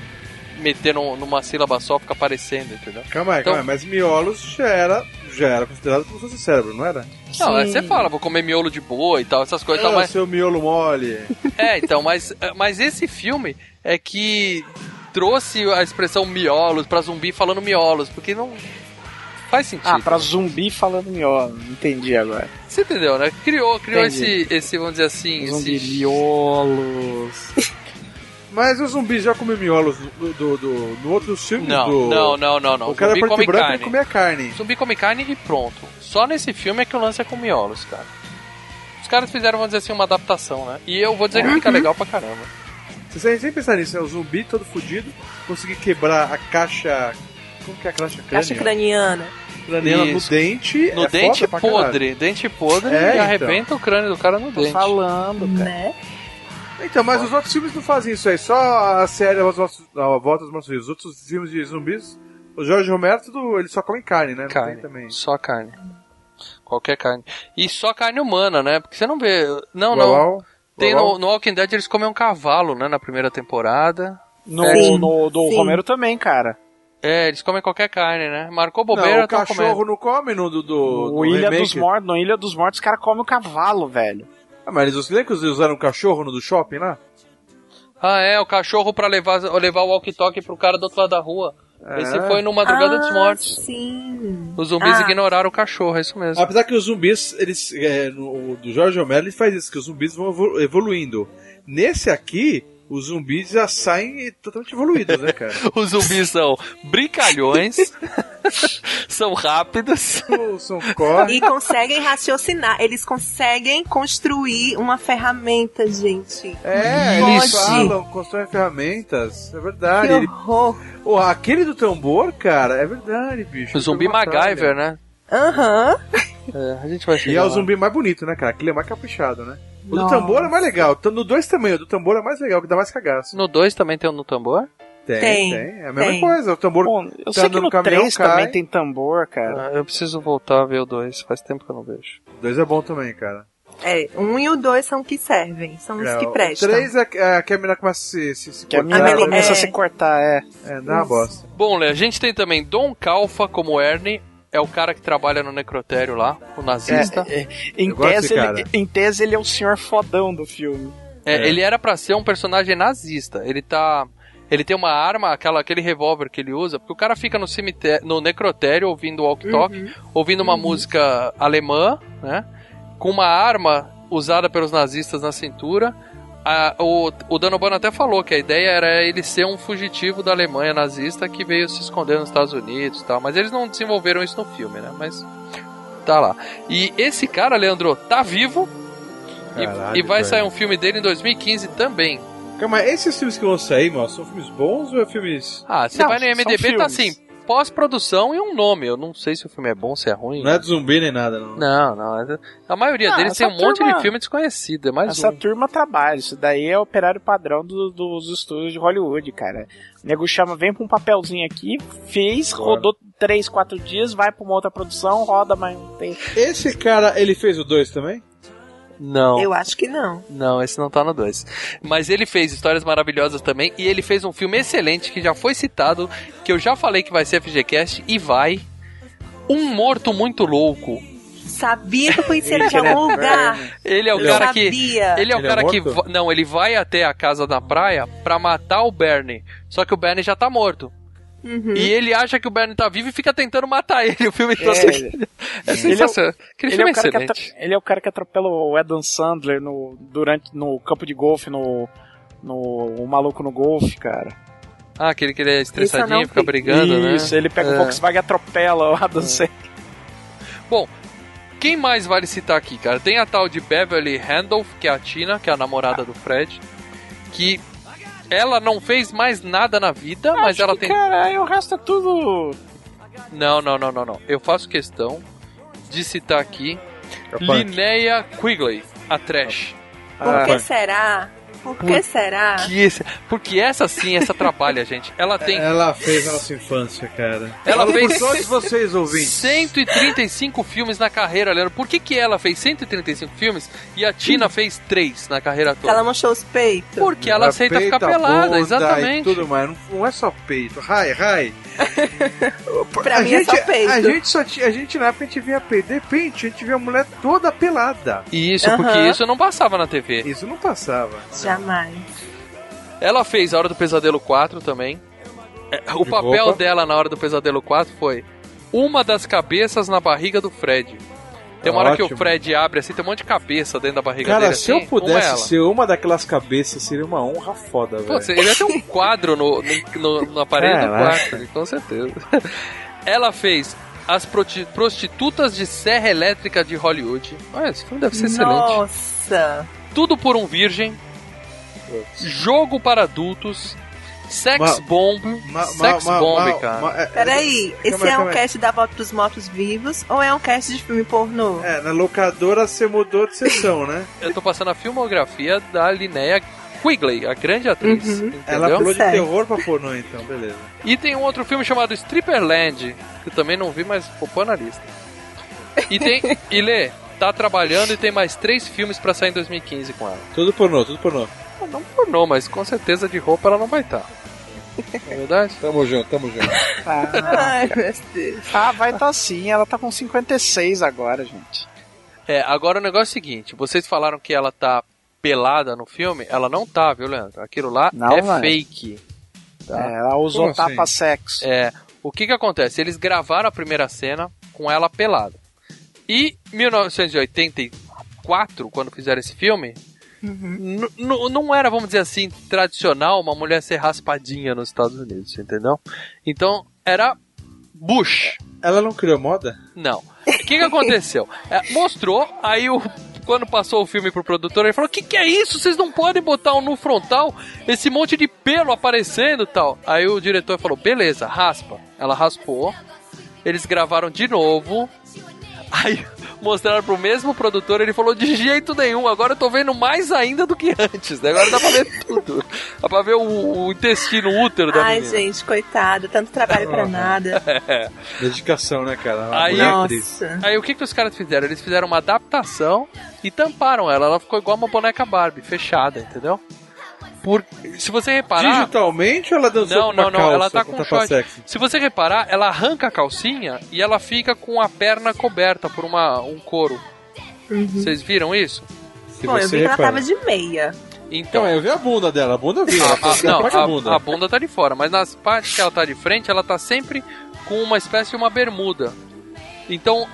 meter num- numa sílaba só, fica aparecendo, entendeu? Calma aí, Então- calma aí, mas miolos já era, já era considerado como se fosse cérebro, não era? Não, é, Sim. você fala, vou comer miolo de boa e tal, essas coisas e tal, Ah, mas seu miolo mole. É, então, mas, mas esse filme é que trouxe a expressão miolos pra zumbi falando miolos, porque não faz sentido. Ah, pra zumbi falando miolo. Entendi agora. Você entendeu, né? Criou, criou Entendi. esse, esse, vamos dizer assim, Zumbi esse... miolos. Mas os zumbis já comem miolos do, do, do, no outros filmes Não, do... não, não, não, não. O cara é zumbi preto come e branco carne. ele comia carne. Zumbi come carne e pronto. Só nesse filme é que o lance é com miolos, cara. Os caras fizeram, vamos dizer assim, uma adaptação, né? E eu vou dizer que fica legal pra caramba. Vocês sem pensar nisso, é o zumbi todo fudido, conseguir quebrar a caixa... Como que é a caixa crânio? Caixa craniana. Craniana no dente. No é dente foda pra caralho. podre, dente podre É, e então. arrebenta o crânio do cara no Tô dente. falando, cara. Né? Então, mas os outros filmes não fazem isso aí. Só a série A Volta dos Mortos Vivos. Os outros filmes de zumbis, o Jorge Romero, tudo, ele só come carne, né? Carne. também. Só carne. Qualquer carne. E só carne humana, né? Porque você não vê. Não, Uau, não. Tem uau, no, no Walking Dead eles comem um cavalo, né? Na primeira temporada. No, Sim, no do sim. Romero também, cara. É, eles comem qualquer carne, né? Marcou bobeira, Não, o cachorro comendo. não come no do, do, O do Ilha remake? dos Mortos, no Ilha dos Mortos, os caras comem o cavalo, velho. Ah, mas eles, lembra que eles usaram um cachorro no do shopping lá? Ah, é, o cachorro pra levar, levar o walkie-talkie pro cara do outro lado da rua. É. Esse foi no Madrugada dos Ah, Mortos. Sim. Os zumbis Ah. ignoraram o cachorro, é isso mesmo. Apesar que os zumbis, eles, é, no, o do Jorge Romero, ele faz isso, que os zumbis vão evolu- evoluindo. Nesse aqui, os zumbis já saem totalmente evoluídos, né, cara? Os zumbis são brincalhões, são rápidos. São- corre. E conseguem raciocinar. Eles conseguem construir uma ferramenta, gente. É, Pode. eles falam, constroem ferramentas. É verdade. Que Ele. Pô, aquele do tambor, cara, é verdade, bicho. O zumbi MacGyver, né? Aham. É, a gente vai chegar E é o zumbi mais bonito, né, cara? Aquele é mais caprichado, né? O do tambor é mais legal. No 2 também, o do tambor é mais legal, que dá mais cagaço. No 2 também tem um no tambor? Tem, Tem, tem. É a mesma tem. coisa. O tambor. Bom, eu Tá sei que no no caminhão, 3 cai. também tem tambor, cara. Ah, eu preciso voltar a ver o 2, faz tempo que eu não vejo. O 2 é bom também, cara. É, um e o dois são que servem, são os É, que o prestam. três é, é que a menina começa a se, se, se Que a cortar. mina Amelie- começa a é. se cortar, é. É, dá uma bosta. Bom, Lê, a gente tem também Dom Calfa como Ernie. É o cara que trabalha no necrotério lá, o nazista. É, é, em, tese, ele, cara. em tese, ele é o senhor fodão do filme. É, É. Ele era pra ser um personagem nazista. Ele tá. Ele tem uma arma, aquela, aquele revólver que ele usa, porque o cara fica no cemitério, no necrotério ouvindo walk talk, ouvindo uma música alemã, né? Com uma arma usada pelos nazistas na cintura. A- o, o Danobano até falou que a ideia era ele ser um fugitivo da Alemanha nazista que veio se esconder nos Estados Unidos e tal. Mas eles não desenvolveram isso no filme, né? Mas tá lá. E esse cara, Leandro, tá vivo. e- Caralho, e vai velho. sair um filme dele em 2015 também. Calma, esses filmes que vão sair, mano, são filmes bons ou é filmes. Ah, você Não, vai no IMDB, tá filmes. assim, pós-produção e um nome. Eu não sei se o filme é bom, se é ruim. Não é de zumbi nem nada, não. Não, não. é- A maioria Não, deles tem um monte turma- de filme desconhecido. É mais Essa um. turma trabalha, isso daí é operário padrão do- dos estúdios de Hollywood, cara. O nego chama, vem pra um papelzinho aqui, fez, Claro. rodou 3, 4 dias, vai pra uma outra produção, roda mais um tempo. Esse cara, ele fez o 2 também? Não. Eu acho que não. Não, esse não tá no 2. Mas ele fez Histórias Maravilhosas também. E ele fez um filme excelente que já foi citado. Que eu já falei que vai ser FGCast. E vai. Um Morto Muito Louco. Sabia que eu conhecia ele de algum lugar. Ele é o Ele é cara eu que. sabia. Ele é o Ele é cara que. morto? va- Não, ele vai até a casa da praia pra matar o Bernie. Só que o Bernie já tá morto. Uhum. E ele acha que o Bernie tá vivo e fica tentando matar ele. O filme. É, É, sensacional. Ele é, filme é o cara que ele é o cara que atropela o Adam Sandler no, durante, no campo de golfe, no, no o maluco no golfe, cara. Ah, aquele que ele é Isso estressadinho, não fica brigando, né? Isso, ele pega É. o Volkswagen e atropela o Adam Sandler. Bom, quem mais vale citar aqui, cara? Tem a tal de Beverly Randolph, que é a Tina, que é a namorada do Fred, que ela não fez mais nada na vida, mas Acho ela que, tem. Cara, aí o resto é tudo. Não, não, não, não, não. Eu faço questão de citar aqui Capaz. Linnea Quigley, a Trash. Por Ah, que será? Por que será? Que esse- porque essa sim, essa trabalha, gente. Ela tem Ela fez a nossa infância, cara. Ela fez- por todos vocês ouvintes. 135 filmes na carreira, Leandro. Por que, que ela fez 135 filmes e a Tina fez 3 na carreira toda? Ela mostrou os peitos. Porque ela aceita Peito, ficar a pelada, exatamente. E tudo mais. Não, não é só peito. Rai, rai. Pra a mim gente, é só peito. A gente só tinha, a gente na época a gente via peito. De repente a gente via a mulher toda pelada. Isso, porque Aham. isso não passava na TV. Isso não passava. Jamais. Ela fez A Hora do Pesadelo 4 também. É, O De papel roupa. dela na Hora do Pesadelo 4 foi uma das cabeças na barriga do Fred. Tem uma hora que o Ótimo. Fred abre assim, tem um monte de cabeça dentro da barriga Cara, dele. se assim, eu pudesse uma é ser uma daquelas cabeças, seria uma honra foda, velho. você- ele ia ter um quadro no, no- no- na parede do Caraca. quarto, com certeza. Ela fez As Prostitutas de Serra Elétrica de Hollywood. Olha, esse filme deve ser excelente. Nossa. Tudo por um Virgem. Jogo para adultos. Sex Ma- Bomb. Ma- Sex ma- Bomb, ma- cara. ma- é- Peraí, esse Calma é um calma aí. cast da volta pros mortos vivos ou é um cast de filme pornô? É, na locadora você mudou de sessão, né? Eu tô passando a filmografia da Linnea Quigley, a grande atriz. Uhum. Ela pulou de Sério. terror pra pornô, então, beleza. E tem um outro filme chamado Stripperland, que eu também não vi, mas vou pôr na lista. E tem. E Lê, tá trabalhando e tem mais três filmes pra sair em 2015 com ela. Tudo pornô, tudo pornô. Não pornô, mas com certeza de roupa ela não vai estar. Não é verdade? Tamo junto, tamo junto. Ah, Ai, ah, vai tá sim, ela tá com 56 agora, gente. É, agora o negócio é o seguinte: vocês falaram que ela tá pelada no filme, ela não tá, viu, Leandro? Aquilo lá Não, é vai. fake. Tá. É, ela usou Como assim? tapa-sexo. É, o que que acontece? Eles gravaram a primeira cena com ela pelada. E 1984, quando fizeram esse filme, n- não era, vamos dizer assim, tradicional uma mulher ser raspadinha nos Estados Unidos, entendeu? Então, era Bush. Ela não criou moda? Não. O que, que aconteceu? É, mostrou, aí o. Quando passou o filme pro produtor, ele falou: Que que é isso? Vocês não podem botar um no frontal esse monte de pelo aparecendo e tal. Aí o diretor falou: Beleza, raspa. Ela raspou. Eles gravaram de novo. Aí mostraram pro mesmo produtor, ele falou: De jeito nenhum, agora eu tô vendo mais ainda do que antes. né? Agora dá pra ver tudo. Dá pra ver o, o intestino, o útero da Ai, menina. gente, coitada, tanto trabalho pra nada. Dedicação, né, cara? Uma Aí-. Nossa. Aí o que, que os caras fizeram? Eles fizeram uma adaptação e tamparam ela. Ela ficou igual uma boneca Barbie, fechada, entendeu? Por, se você reparar. Digitalmente ou ela dançou Não, com uma não, não, calça, ela tá com com tapa short. sexy? Se você reparar, ela arranca a calcinha e ela fica com a perna coberta por uma, um couro. Vocês viram isso? Se Bom, eu vi que ela tava de meia. Então, Então, eu vi a bunda dela, a bunda eu vi. Ela a, tá não, a, bunda. a bunda tá de fora, mas nas partes que ela tá de frente, ela tá sempre com uma espécie de uma bermuda. Então,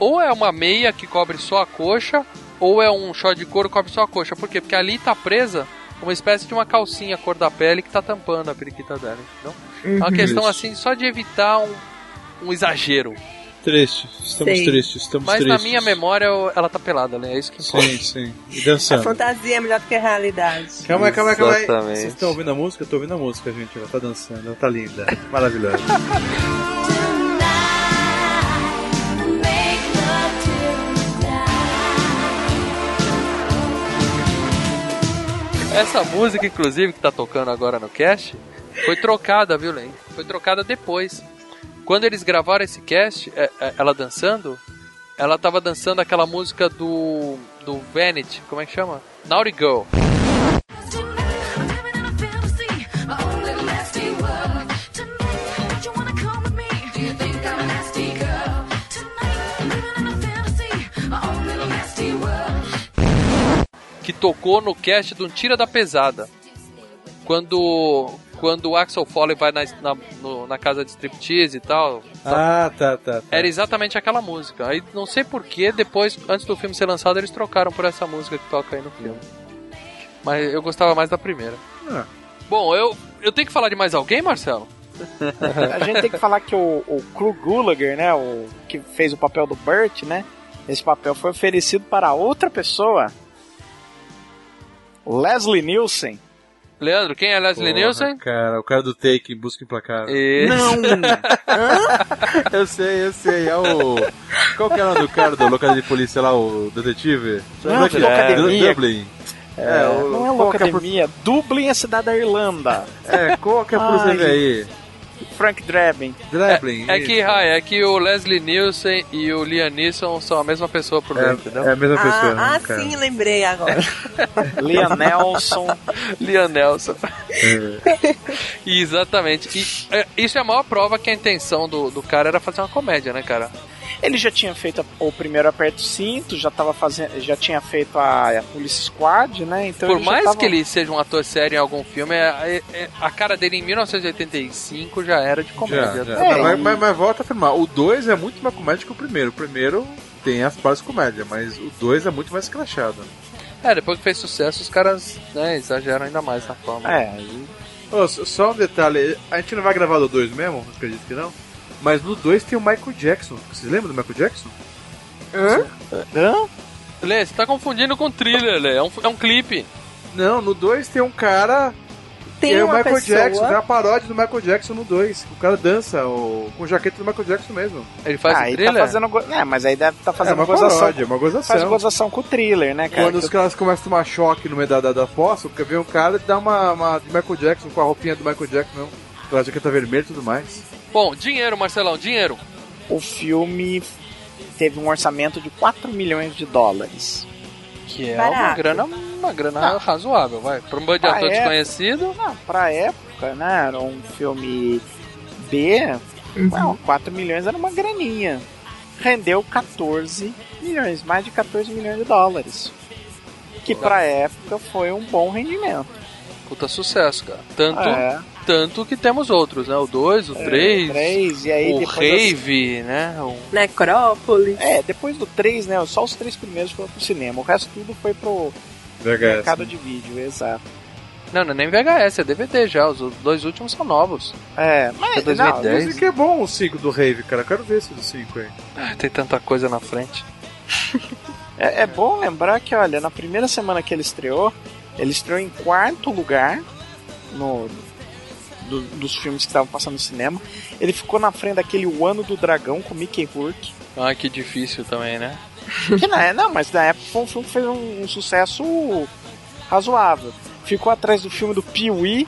ou é uma meia que cobre só a coxa, ou é um short de couro que cobre só a coxa. Por quê? Porque ali tá presa uma espécie de uma calcinha cor da pele que tá tampando a periquita dela, entendeu? É uma questão Isso. assim, só de evitar um, um exagero. Triste, estamos Sei. tristes, estamos Mas tristes. na minha memória, ela tá pelada, né? É isso que importa. Sim, sim. E A dançando. fantasia é melhor do que a realidade. Calma aí, calma aí, calma aí. Vocês estão ouvindo a música? Eu tô ouvindo a música, gente. Ela tá dançando, ela tá linda. Maravilhosa. Essa música, inclusive, que tá tocando agora no cast, foi trocada, viu, Len? Foi trocada depois. Quando eles gravaram esse cast, é, é, ela dançando, ela tava dançando aquela música do. do Vanity, como é que chama? Naughty Girl. Que tocou no cast do Tira da Pesada. Quando quando o Axel Foley vai na, na, no- na casa de striptease e tal. ah, tá, tá. tá. Era exatamente aquela música. Aí não sei porquê, depois, antes do filme ser lançado, eles trocaram por essa música que toca aí no filme. Mas eu gostava mais da primeira. Ah. Bom, eu, eu tenho que falar de mais alguém, Marcelo? A gente tem que falar que o, o Clu Gulager, né, o que fez o papel do Burt, né, esse papel foi oferecido para outra pessoa. Leslie Nielsen. Leandro, quem é Leslie Porra, Nielsen? Cara, o cara do Take, Busca Implacável. Esse. Eu sei, eu sei. É o. Qual que é o nome do cara do local de polícia lá, o detetive? Não, Dublin. Locademia. Dublin. É, o- não é é Locademia. Dublin é a cidade da Irlanda. É, qual que é a dele aí? Frank Drebin. Dublin. É que, Rai, é que o Leslie Nielsen e o Liam Neeson são a mesma pessoa por dentro, É, entendeu? é a mesma pessoa. Ah, ah né, sim, lembrei agora. Liam Nelson. Liam Nelson. É. Exatamente. E é, isso é a maior prova que a intenção do, do cara era fazer uma comédia, né, cara? Ele já tinha feito o primeiro aperto cinto, já tava fazendo, já tinha feito a, a Police Squad, né? Então Por já mais tava- que ele seja um ator sério em algum filme, é- é- a cara dele em 1985 já era de Já, comédia. já. É, mas, mas, mas volta a afirmar, o 2 é muito mais comédia que o primeiro. O primeiro tem as partes comédia, mas o 2 é muito mais escrachado. É, depois que fez sucesso, os caras né, exageram ainda mais na forma. É, aí- s- só um detalhe, a gente não vai gravar do 2 mesmo? Acredito que não. Mas no 2 tem o Michael Jackson. Vocês lembram do Michael Jackson? Hã? Lê, você tá confundindo com thriller, Lê. É um, é um clipe. Não, no 2 tem um cara Tem que é o Michael pessoa... Jackson, tem uma paródia do Michael Jackson no 2. O cara dança o, com jaqueta do Michael Jackson mesmo. Ele faz ah, um aí thriller? tá fazendo. go- É, mas aí deve estar é fazendo uma gozação. paródia, uma Faz gozação. gozação com o thriller, né, cara? Quando os caras começam a tomar choque no meio da, da, da fossa, porque vem um cara e dá uma, uma de Michael Jackson com a roupinha do Michael Jackson, não. Aquela jaqueta vermelha e tudo mais. Bom, dinheiro, Marcelão, dinheiro. O filme teve um orçamento de 4 milhões de dólares. Que é uma Barato. grana, uma grana Não. razoável, vai. Pra um bando de ator é? desconhecido, Não, pra época, né? Era um filme B. Não, 4 milhões era uma graninha. Rendeu 14 milhões, mais de 14 milhões de dólares. Que pra época foi um bom rendimento. Puta sucesso, cara. Tanto, É, tanto que temos outros, né? O 2, o 3, três, e aí o Rave, né? O... Necrópolis. É, depois do 3, né? Só os três primeiros foram pro cinema. O resto tudo foi pro mercado de vídeo, exato. Não, não é nem VHS, é DVD já. Os dois últimos são novos. É, mas É 2010. Dizem que é bom o 5 do Rave, cara. Quero ver esse do 5 aí. Ah, Tem tanta coisa na frente. É, é bom lembrar que, olha, na primeira semana que ele estreou, ele estreou em quarto lugar no do- dos filmes que estavam passando no cinema. Ele ficou na frente daquele O Ano do Dragão com Mickey Rourke. Ah, que difícil também, né? Que não, é, não, mas na época foi um filme que fez um, um sucesso razoável. Ficou atrás do filme do Pee-wee,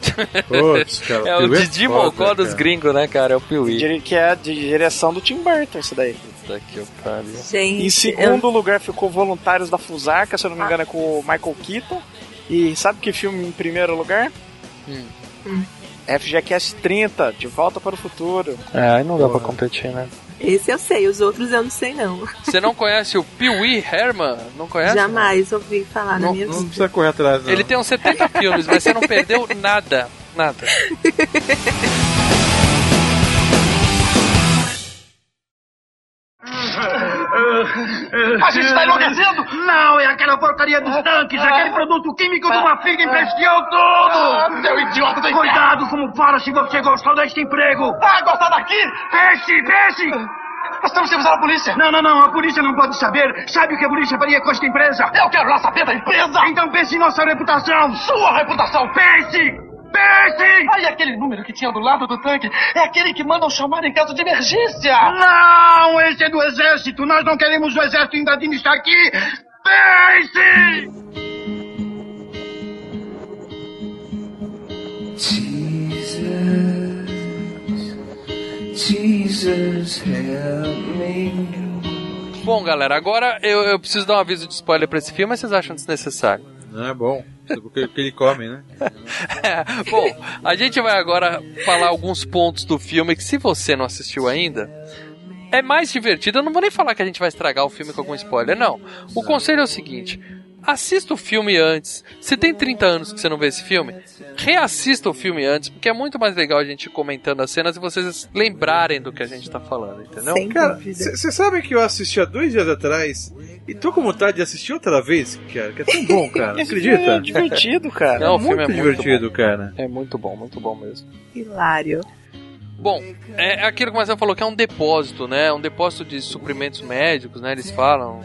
Putz, cara. É o Piuí Didi Mocó dos gringos, né, cara? É o Piuí. dire- que é de direção do Tim Burton, isso daí. Puta que pariu. Gente, Em segundo lugar ficou Voluntários da Fusarca, se eu não me engano é com o Michael Keaton. E sabe que filme em primeiro lugar? Hum. Hum. FGCast 30, De Volta para o Futuro. É, aí não dá pra competir, né? esse eu sei, os outros eu não sei não. Você não conhece o Pee Wee Herman? Não conhece? Jamais ouvi falar na Não, minha não vida. precisa correr atrás, não. Ele tem uns 70 filmes, mas você não perdeu nada. Nada. A gente está enlouquecendo? Não, é aquela porcaria dos tanques. Aquele produto químico de uma figa infestou tudo. Seu idiota do Cuidado como fala se você gostou deste emprego. Ah, gostar daqui? Peixe, peixe. Nós temos que avisar a polícia. Não, não, não. A polícia não pode saber. Sabe o que a polícia faria com esta empresa? Eu quero lá saber da empresa. Então pense em nossa reputação. Sua reputação. Pense. Pense. Aí aquele número que tinha do lado do tanque é aquele que mandam chamar em caso de emergência. Não, esse é do exército. Nós não queremos o exército invadindo isso aqui. Pense. Bom, galera, agora eu, eu preciso dar um aviso de spoiler pra esse filme, mas vocês acham desnecessário? Não é bom. Porque que ele come, né? É, bom, a gente vai agora falar alguns pontos do filme que se você não assistiu ainda, é mais divertido. Eu não vou nem falar que a gente vai estragar o filme com algum spoiler, não. O conselho é o seguinte: assista o filme antes. Se tem 30 anos que você não vê esse filme, reassista o filme antes, porque é muito mais legal a gente comentando as cenas e vocês lembrarem do que a gente tá falando, entendeu? Sem Cara, você sabe que eu assisti há dois dias atrás e tô com vontade de assistir outra vez, cara, que é tão bom, cara. Acredita? É divertido, cara. Não, o muito filme é muito divertido, cara. É muito bom, muito bom mesmo. Hilário. Bom, é aquilo que o Marcelo falou que é um depósito, né? Um depósito de suprimentos médicos, né? Eles falam.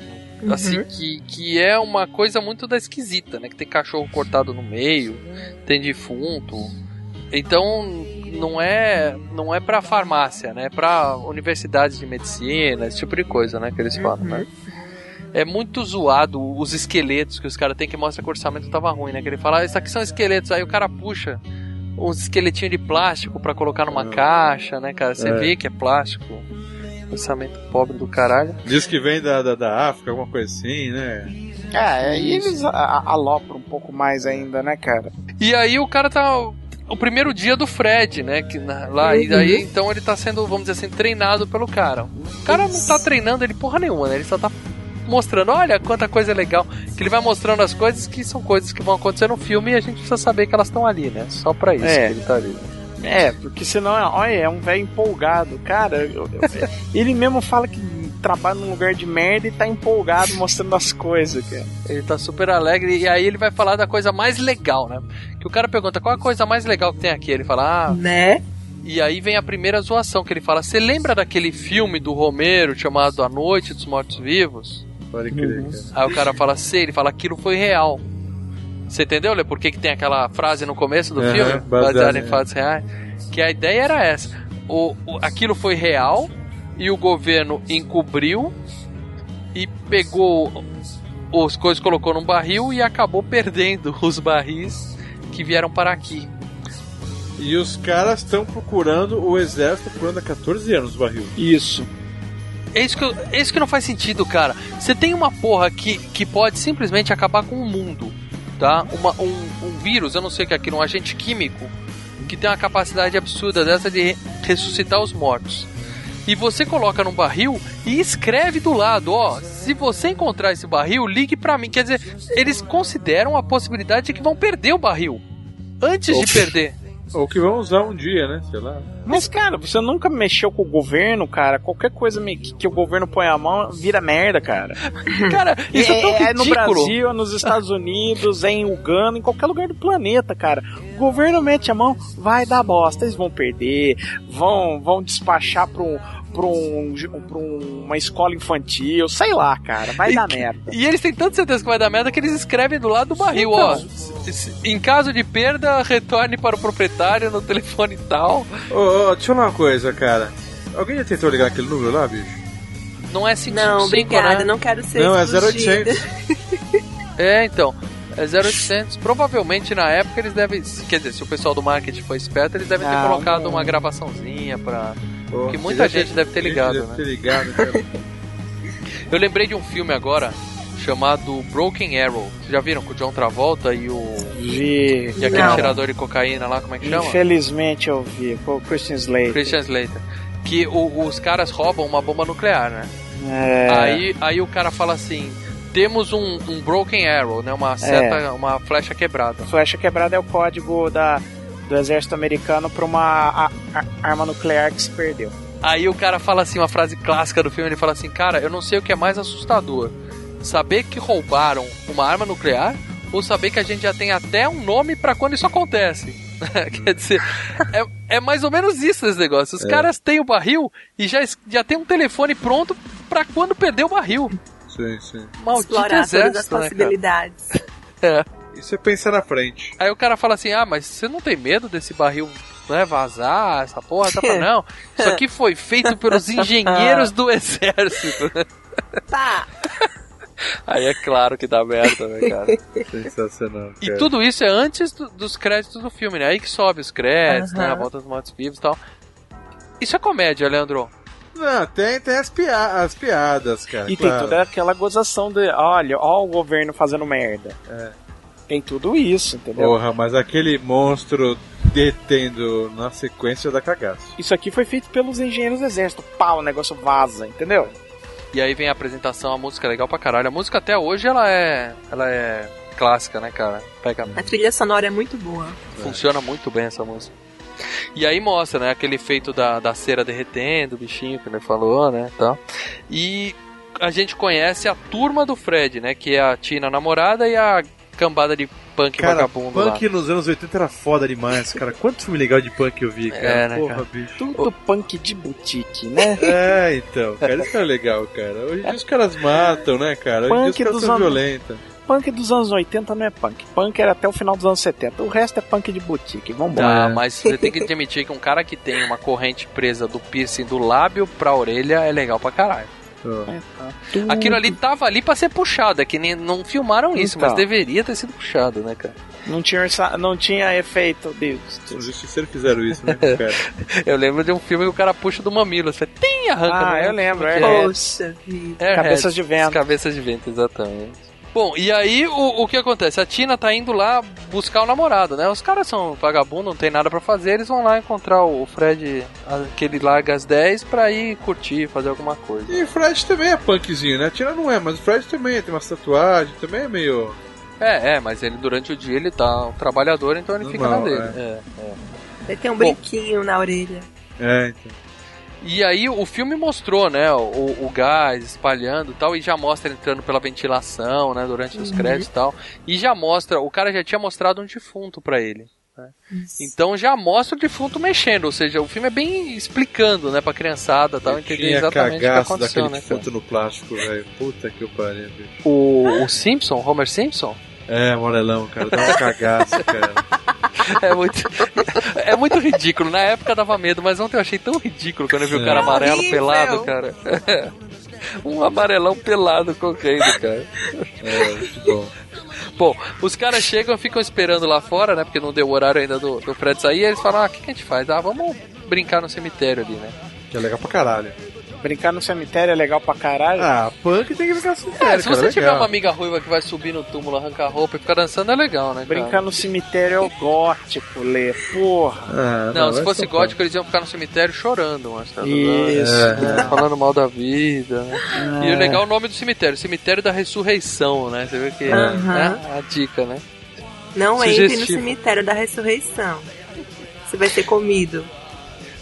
Assim, que, que é uma coisa muito da esquisita, né? Que tem cachorro cortado no meio, tem defunto. Então, não é não é pra farmácia, né? É pra universidades de medicina, esse tipo de coisa, né? Que eles falam, né? É muito zoado os esqueletos que os caras têm que mostra que o orçamento tava ruim, né? Que ele fala, ah, isso aqui são esqueletos, aí o cara puxa uns esqueletinhos de plástico pra colocar numa caixa, né, cara? Você É. vê que é plástico. Orçamento pobre do caralho. Diz que vem da, da, da África, alguma coisa assim, né? É, e eles alopram um pouco mais ainda, né, cara? E aí o cara tá. O primeiro dia do Fred, né? Que na- lá, e aí então ele tá sendo, vamos dizer assim, treinado pelo cara. O cara não tá treinando ele porra nenhuma, né? Ele só tá mostrando, olha quanta coisa legal. Que ele vai mostrando as coisas que são coisas que vão acontecer no filme e a gente precisa saber que elas estão ali, né? Só pra isso É. que ele tá ali. É, porque senão, olha, é um velho empolgado. Cara, eu- eu- ele mesmo fala que trabalha num lugar de merda e tá empolgado mostrando as coisas, cara. Ele tá super alegre e aí ele vai falar da coisa mais legal, né? Que o cara pergunta qual é a coisa mais legal que tem aqui. Ele fala, ah, Né? E aí vem a primeira zoação que ele fala: Você lembra daquele filme do Romero chamado A Noite dos Mortos Vivos? Pode crer, Uhum. cara. Aí o cara fala: Sei, ele fala: Aquilo foi real. Você entendeu, Lê? Por que, que tem aquela frase no começo do Aham, filme? baseado Baseada em fatos reais. Que a ideia era essa: o, o- aquilo foi real e o governo encobriu e pegou os coisas, colocou num barril e acabou perdendo os barris que vieram para aqui. E os caras estão procurando, o exército procurando há 14 anos o barril. Isso. É isso, que é isso que não faz sentido, cara. Você tem uma porra que, que pode simplesmente acabar com o mundo, tá? Uma, um, um vírus, eu não sei o que é aquilo, um agente químico, que tem uma capacidade absurda dessa de re- ressuscitar os mortos. E você coloca num barril e escreve do lado, ó, se você encontrar esse barril, ligue pra mim. Quer dizer, eles consideram a possibilidade de que vão perder o barril. Antes de Opa. perder. Ou que vão usar um dia, né? Sei lá. Mas, cara, você nunca mexeu com o governo, cara. Qualquer coisa que, que o governo põe a mão vira merda, cara. Cara, isso é, tão é, é no ridículo. Brasil, é nos Estados Unidos, é em Uganda, em qualquer lugar do planeta, cara. O governo mete a mão, vai dar bosta, eles vão perder, vão, vão despachar pra, um, pra, um, pra uma escola infantil, sei lá, cara, vai dar merda. E eles têm tanta certeza que vai dar merda que eles escrevem do lado do barril, Então. ó. Se- se- Em caso de perda, retorne para o proprietário no telefone tal. Ô, ô, deixa eu falar uma coisa, cara. Alguém já tentou ligar aquele número lá, bicho? Não é 555, Não, obrigada, né? não quero ser Não, é explodida. 0800. É, então. É 0800. Provavelmente na época eles devem. Quer dizer, se o pessoal do marketing foi esperto, eles devem ter Não, colocado não. uma gravaçãozinha pra. Pô, que muita gente deve ter ligado, deve né? ter ligado, cara. Eu lembrei de um filme agora chamado Broken Arrow. Vocês já viram com o John Travolta e o. Vi. E aquele Não. tirador de cocaína lá, como é que chama? Infelizmente eu vi. Com o Christian Slater. Christian Slater. Que o- os caras roubam uma bomba nuclear, né? É, Aí, aí o cara fala assim: temos um, um Broken Arrow, né? Uma seta, uma flecha quebrada. Flecha quebrada é o código da, do exército americano para uma arma nuclear que se perdeu. Aí o cara fala assim, uma frase clássica do filme, ele fala assim, cara, eu não sei o que é mais assustador. Saber que roubaram uma arma nuclear ou saber que a gente já tem até um nome pra quando isso acontece. Quer dizer, é, é mais ou menos isso esse negócio. Os caras têm o barril e já, já tem um telefone pronto pra quando perder o barril. Sim, sim. Maldito Explorar todas as exército, né, possibilidades. É. E você pensa na frente. Aí o cara fala assim: Ah, mas você não tem medo desse barril né, vazar, essa porra? Tá pra não. Isso aqui foi feito pelos engenheiros do exército. Pá! Aí é claro que dá merda, né, cara? Sensacional. E cara. tudo isso é antes do- dos créditos do filme, né? Aí que sobe os créditos, né? A volta dos mortos vivos e tal. Isso é comédia, Leandro. Não, tem, tem as, pia as piadas, cara. E tem claro. toda aquela gozação de, olha, ó o governo fazendo merda. É. Tem tudo isso, entendeu? Porra, mas aquele monstro detendo na sequência da cagaço. Isso aqui foi feito pelos engenheiros do exército. Pau, o negócio vaza, entendeu? E aí vem a apresentação, a música é legal pra caralho. A música até hoje ela é. Ela é clássica, né, cara? Pega A trilha sonora é muito boa. Funciona muito bem essa música. E aí mostra, né, aquele efeito da, da cera derretendo, o bichinho que ele falou, né, tal. E a gente conhece a turma do Fred, né, que é a Tina namorada e a cambada de punk Cara, vagabundo punk lá. nos anos 80 era foda demais, cara. Quanto filme legal de punk eu vi, cara. É, né, Porra, cara? bicho. Tudo punk de boutique, né? É, então, cara, isso que é legal, cara. Hoje em dia os caras matam, né, cara? Hoje em dia os Punk caras dos são anos- violentos. Punk dos anos 80 não é punk. Punk era até o final dos anos 70. O resto é punk de boutique. Vambora. Tá, mas você tem que admitir que um cara que tem uma corrente presa do piercing do lábio pra orelha é legal pra caralho. É, tá. Tudo- Aquilo ali tava ali pra ser puxado, é que nem, não filmaram isso, Então. mas deveria ter sido puxado, né, cara? Não tinha, orça- não tinha efeito de... Os justiceiros fizeram isso, né, cara? Eu lembro de um filme que o cara puxa do mamilo, você tem arranca. Ah, no- eu lembro, é. É, Poxa vida. Cabeças de vento. Cabeças de vento, exatamente. Bom, e aí o, o que acontece? A Tina tá indo lá buscar o namorado, né? Os caras são vagabundos, não tem nada pra fazer, eles vão lá encontrar o Fred, a- que ele larga às 10 pra ir curtir, fazer alguma coisa. E o Fred também é punkzinho, né? A Tina não é, mas o Fred também tem umas tatuagens, também é meio. É, é, mas ele durante o dia ele tá um trabalhador, então ele fica na Normal, dele. É, é. Ele tem um brinquinho na orelha. É, então. E aí o filme mostrou, né, o, o gás espalhando e tal, e já mostra entrando pela ventilação, né, durante os créditos e tal. E já mostra, o cara já tinha mostrado um defunto pra ele. né? Então já mostra o defunto mexendo, ou seja, o filme é bem explicando, né, pra criançada tal, entender exatamente o que aconteceu, daquele né, cara? no plástico, velho. Puta que eu pariu, bicho. O, o Simpson, Homer Simpson, É, Morelão, cara, dá uma cagaça, cara. é muito, é muito ridículo. Na época dava medo, mas ontem eu achei tão ridículo quando eu vi o É. cara amarelo Horrível. pelado, cara. Um amarelão pelado correndo, cara. É, muito bom. Bom, os caras chegam ficam esperando lá fora, né? Porque não deu o horário ainda do, do Fred sair. E eles falam: Ah, o que, que a gente faz? Ah, vamos brincar no cemitério ali, né? Que é legal pra caralho. Brincar no cemitério é legal pra caralho. Ah, punk tem que ficar É, sincero, se cara, você tiver legal. uma amiga ruiva que vai subir no túmulo, arrancar a roupa e ficar dançando, é legal, né? cara? Brincar no cemitério é o gótico, Lê. Porra. Ah, Não, se vai fosse gótico, eles iam ficar no cemitério chorando, mas tá Isso. É, falando mal da vida, né? E o legal é o nome do cemitério, Cemitério da Ressurreição, né? Você vê que Aham. né? a dica, né? Não entre no Sugestivo. cemitério da ressurreição. Você vai ser comido.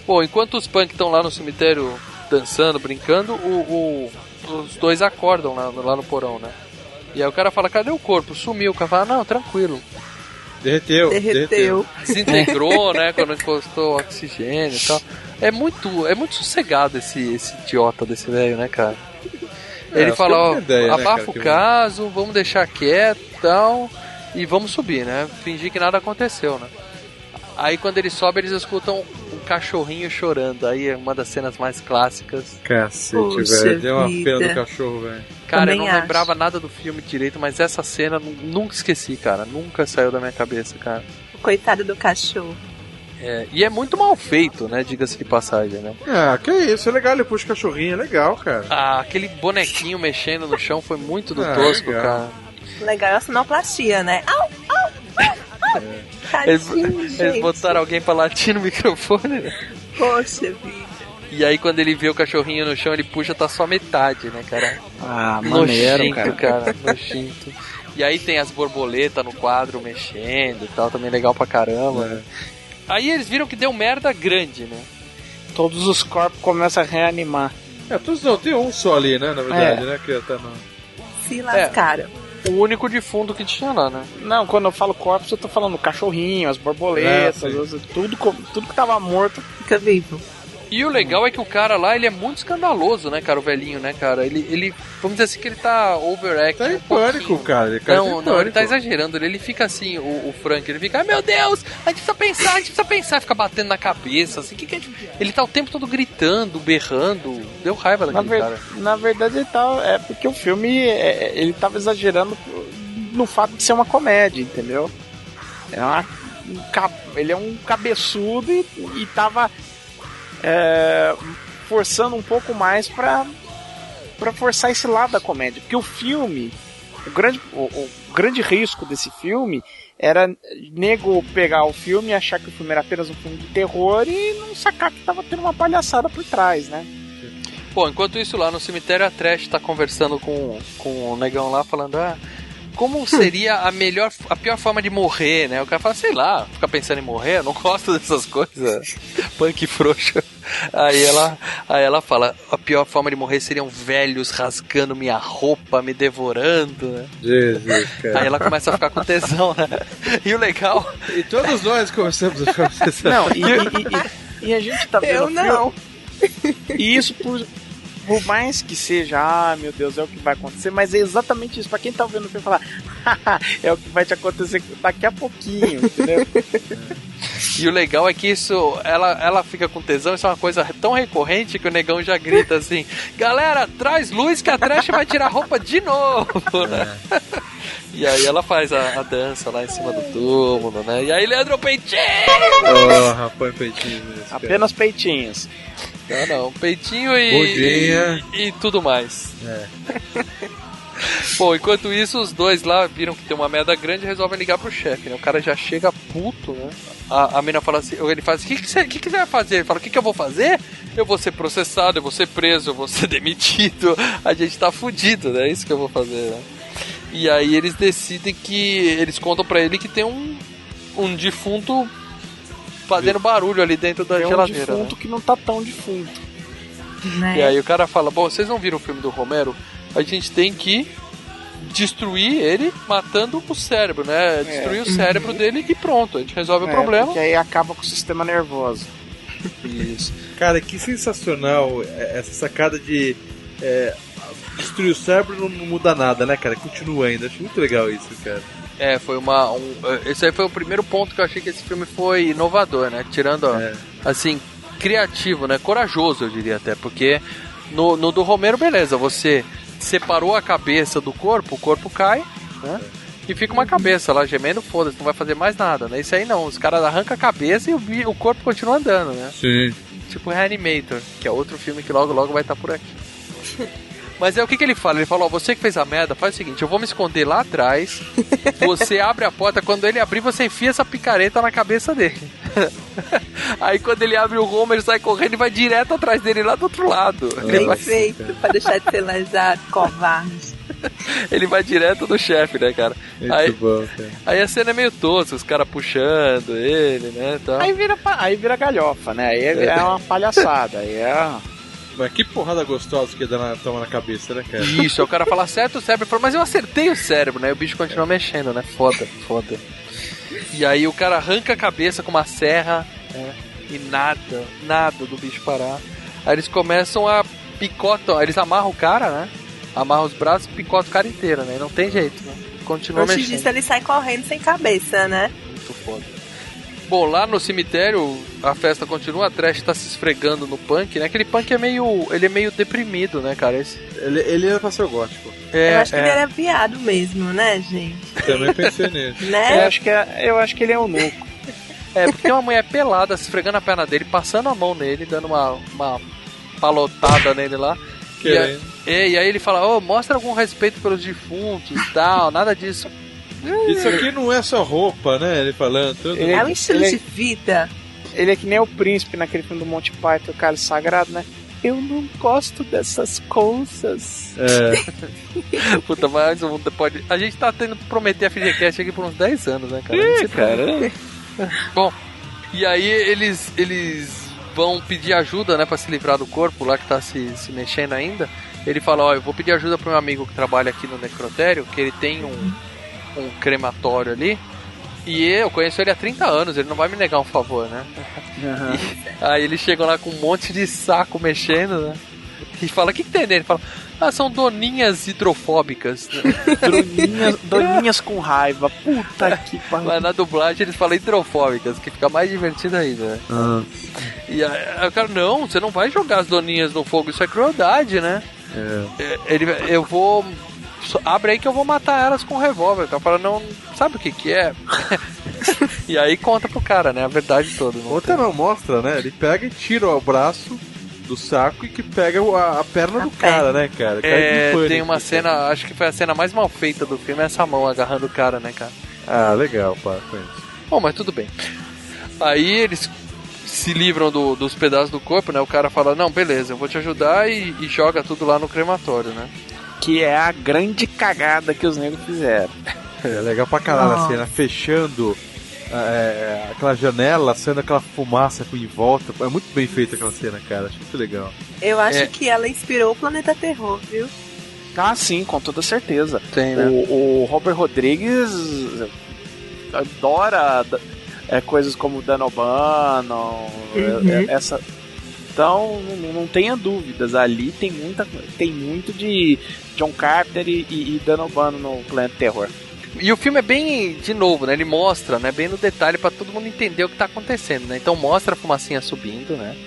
Bom, enquanto os punk estão lá no cemitério dançando, brincando, o, o- os dois acordam lá, lá no porão, né? E aí o cara fala, cadê o corpo? Sumiu. O cara fala, não, tranquilo. Derreteu, Derreteu. Desintegrou, né? Quando encostou o oxigênio e tal. É muito, é muito sossegado esse, esse idiota desse velho, né, cara? É, Ele acho fala, é ó, ideia, né, abafa cara, o que- caso, vamos deixar quieto e tal, e vamos subir, né? Fingir que nada aconteceu, né? Aí quando eles sobem, eles escutam um cachorrinho chorando. Aí é uma das cenas mais clássicas. Cacete, velho. Deu uma pena do cachorro, velho. Cara, Também eu não acho. lembrava nada do filme direito, mas essa cena nu- nunca esqueci, cara. Nunca saiu da minha cabeça, cara. O coitado do cachorro. É, e é muito mal feito, né? Diga-se de passagem, né? Ah, que isso, é legal, ele puxa o cachorrinho, é legal, cara. Ah, aquele bonequinho mexendo no chão foi muito do Ah, tosco, legal. cara. Legal é a sonoplastia, né? Au, au. Eles, eles botaram alguém pra latir no microfone, né? Poxa vida. E aí quando ele vê o cachorrinho no chão, ele puxa, tá só metade, né, cara? Ah, maneiro, nojento, cara. cara. Nojento. E aí tem as borboletas no quadro mexendo e tal, também legal pra caramba, né? Aí eles viram que deu merda grande, né? Todos os corpos começam a reanimar. É, todos não, tem um só ali, né, na verdade, É. né, que tá no... Se lascaram. O único defunto que tinha lá, né? Não, quando eu falo corpos, eu tô falando cachorrinho, as borboletas, É, tudo, tudo que tava morto. Fica vivo. E o legal é que o cara lá, ele é muito escandaloso, né, cara? O velhinho, né, cara? Ele, ele vamos dizer assim que ele tá overacting Tá em um pânico, cara. Ele cara Não, tá não, ele tá exagerando. Ele, ele fica assim, o, o Frank, ele fica, ai meu Deus, a gente precisa pensar, a gente precisa pensar, fica batendo na cabeça, assim, que que é? Ele tá o tempo todo gritando, berrando, deu raiva Na, daquele ver- cara. na verdade, ele tá, é porque o filme é, ele tava exagerando no fato de ser uma comédia, entendeu? É uma- um ele é um cabeçudo e, e tava é, forçando um pouco mais pra, pra forçar esse lado da comédia. Porque o filme, o grande, o, o grande risco desse filme era nego pegar o filme e achar que o filme era apenas um filme de terror e não sacar que tava tendo uma palhaçada por trás, né? Bom, enquanto isso lá no cemitério, a Trash tá conversando com, com o negão lá, falando, ah, como seria a melhor, a pior forma de morrer, né? O cara fala, sei lá, fica pensando em morrer, eu não gosto dessas coisas, punk frouxo. Aí ela, aí ela fala, a pior forma de morrer seriam velhos rasgando minha roupa, me devorando, né? Jesus, cara. Aí ela começa a ficar com tesão, né? E o legal, E todos nós começamos a ficar obsessados. Não, e, e- e- e a gente tá vendo Eu não. E isso por, por mais que seja, ah, meu Deus, é o que vai acontecer, mas é exatamente isso. Pra quem tá vendo o filme falar, "Haha, é o que vai te acontecer daqui a pouquinho, entendeu? E o legal é que isso, ela, ela fica com tesão, isso é uma coisa tão recorrente que o negão já grita assim: Galera, traz luz que a trash vai tirar a roupa de novo, né? E aí ela faz a, a dança lá em cima do túmulo, né? E aí Leandro Peitinho! Oh, rapaz, peitinho. mesmo. Apenas peitinhos. Não, não, peitinho e, e, e tudo mais. É. Bom, enquanto isso, os dois lá viram que tem uma merda grande e resolvem ligar pro chefe, né? O cara já chega puto, né? A, a mina fala assim, ele fala assim, o que, que, você, que, que você vai fazer? Ele fala, o que, que eu vou fazer? Eu vou ser processado, eu vou ser preso, eu vou ser demitido, a gente tá fudido, né? É isso que eu vou fazer, né? E aí eles decidem que. Eles contam pra ele que tem um, um defunto fazendo barulho ali dentro da É um geladeira. né? defunto que não tá tão defunto. Né? E aí o cara fala, bom, vocês não viram o filme do Romero? A gente tem que destruir ele matando o cérebro, né? Destruir o cérebro dele e pronto, a gente resolve o É, problema. Porque aí acaba com o sistema nervoso. Isso. Cara, que sensacional é, essa sacada de é, destruir o cérebro não, não muda nada, né, cara? Continua ainda. Acho muito legal isso, cara. É, foi uma. Um, esse aí foi o primeiro ponto que eu achei que esse filme foi inovador, né? Tirando, ó, É. assim, criativo, né? Corajoso, eu diria até, porque no, no do Romero, beleza, você separou a cabeça do corpo, o corpo cai, né? E fica uma cabeça lá gemendo, foda-se, não vai fazer mais nada, né? Isso aí não, os caras arrancam a cabeça e o, o corpo continua andando, né? Sim. Tipo Reanimator, que é outro filme que logo logo vai estar por aqui. Mas é o que, que ele fala? Ele fala, ó, você que fez a merda, faz o seguinte, eu vou me esconder lá atrás, você abre a porta, quando ele abrir, você enfia essa picareta na cabeça dele. Aí quando ele abre o Homer, ele sai correndo e vai direto atrás dele lá do outro lado. Bem vai, feito, pra deixar de ser lesado, covarde. ele vai direto do chefe, né, cara? Muito Aí, bom, cara. aí a cena é meio tosca, os caras puxando ele, né, tal. Aí vira, aí vira galhofa, né? Aí é, é uma palhaçada. Aí é. Mas que porrada gostosa que dá na, toma na cabeça, né, cara? Isso, aí o cara fala certo o cérebro, fala, mas eu acertei o cérebro, né? E o bicho continua mexendo, né? Foda, foda. E aí o cara arranca a cabeça com uma serra, né? E nada, nada do bicho parar. Aí eles começam a picotam, eles amarram o cara, né? Amarram os braços e picotam o cara inteiro, né? E não tem jeito, né? Continua Antes mexendo. disso, ele sai correndo sem cabeça, né? Muito foda. Bom, lá no cemitério a festa continua, a Trash tá se esfregando no punk, né? Aquele punk é meio. ele é meio deprimido, né, cara? Esse, Ele, ele era pra ser o gótico. é, eu acho que é. ele era viado mesmo, né, gente? Também pensei nisso. Eu Né? acho que, é, eu acho que ele é eunuco. É, porque tem uma mulher pelada se esfregando a perna dele, passando a mão nele, dando uma, uma palotada nele lá. E, a- é, e aí ele fala, ô, mostra algum respeito pelos defuntos e tal, nada disso. Isso aqui não é só roupa, né? Ele falando. Tudo. Ele- É um estilo ele- de vida. Ele é que nem o príncipe naquele filme do Monty Python, o cara sagrado, né? Eu não gosto dessas coisas. É. Puta, mas um pode. A gente tá tendo que prometer a FGCast aqui por uns 10 anos, né, cara? Ih, Você cara. Bom, e aí eles, eles vão pedir ajuda, né, pra se livrar do corpo lá que tá se, se mexendo ainda. Ele fala, ó, eu vou pedir ajuda pro meu amigo que trabalha aqui no necrotério, que ele tem um, um crematório ali. E eu conheço ele há 30 anos, ele não vai me negar um favor, né? E aí eles chegam lá com um monte de saco mexendo, né? E fala, o que, que tem nele? Ele fala, ah, são doninhas hidrofóbicas. né? Doninhas, doninhas com raiva. Puta que pariu. Mas na dublagem eles falam hidrofóbicas, que fica mais divertido ainda, né? E aí, aí o cara, não, você não vai jogar as doninhas no fogo, isso é crueldade, né? É, Ele, eu vou. Abre aí que eu vou matar elas com um revólver. O cara fala, não, sabe o que que é? e aí conta pro cara, né? A verdade toda. não Outra não mostra, né? Ele pega e tira o braço do saco e que pega a, a perna A do cara, né, cara? É, tem uma cara. cena, acho que foi a cena mais mal feita do filme, essa mão agarrando o cara, né, cara? Ah, legal, pá, com isso. Bom, mas tudo bem. Aí eles se livram do- dos pedaços do corpo, né? O cara fala, não, beleza, eu vou te ajudar e, e joga tudo lá no crematório, né? Que é a grande cagada que os negros fizeram. É legal pra caralho a Nossa. cena, fechando é, aquela janela, saindo aquela fumaça em volta. É muito bem feita aquela cena, cara. Acho muito legal. Eu acho É. que ela inspirou o Planeta Terror, viu? Ah, sim, com toda certeza. Tem, né? O, o Robert Rodrigues adora é, coisas como Danobano, Uhum. é, é, essa. Então, não, não tenha dúvidas, ali tem muita, tem muito de John Carpenter e, e, e Dan O'Bannon no Planeta Terror. E o filme é bem, de novo, né? Ele mostra, né? Bem no detalhe pra todo mundo entender o que tá acontecendo, né? Então mostra a fumacinha subindo, né?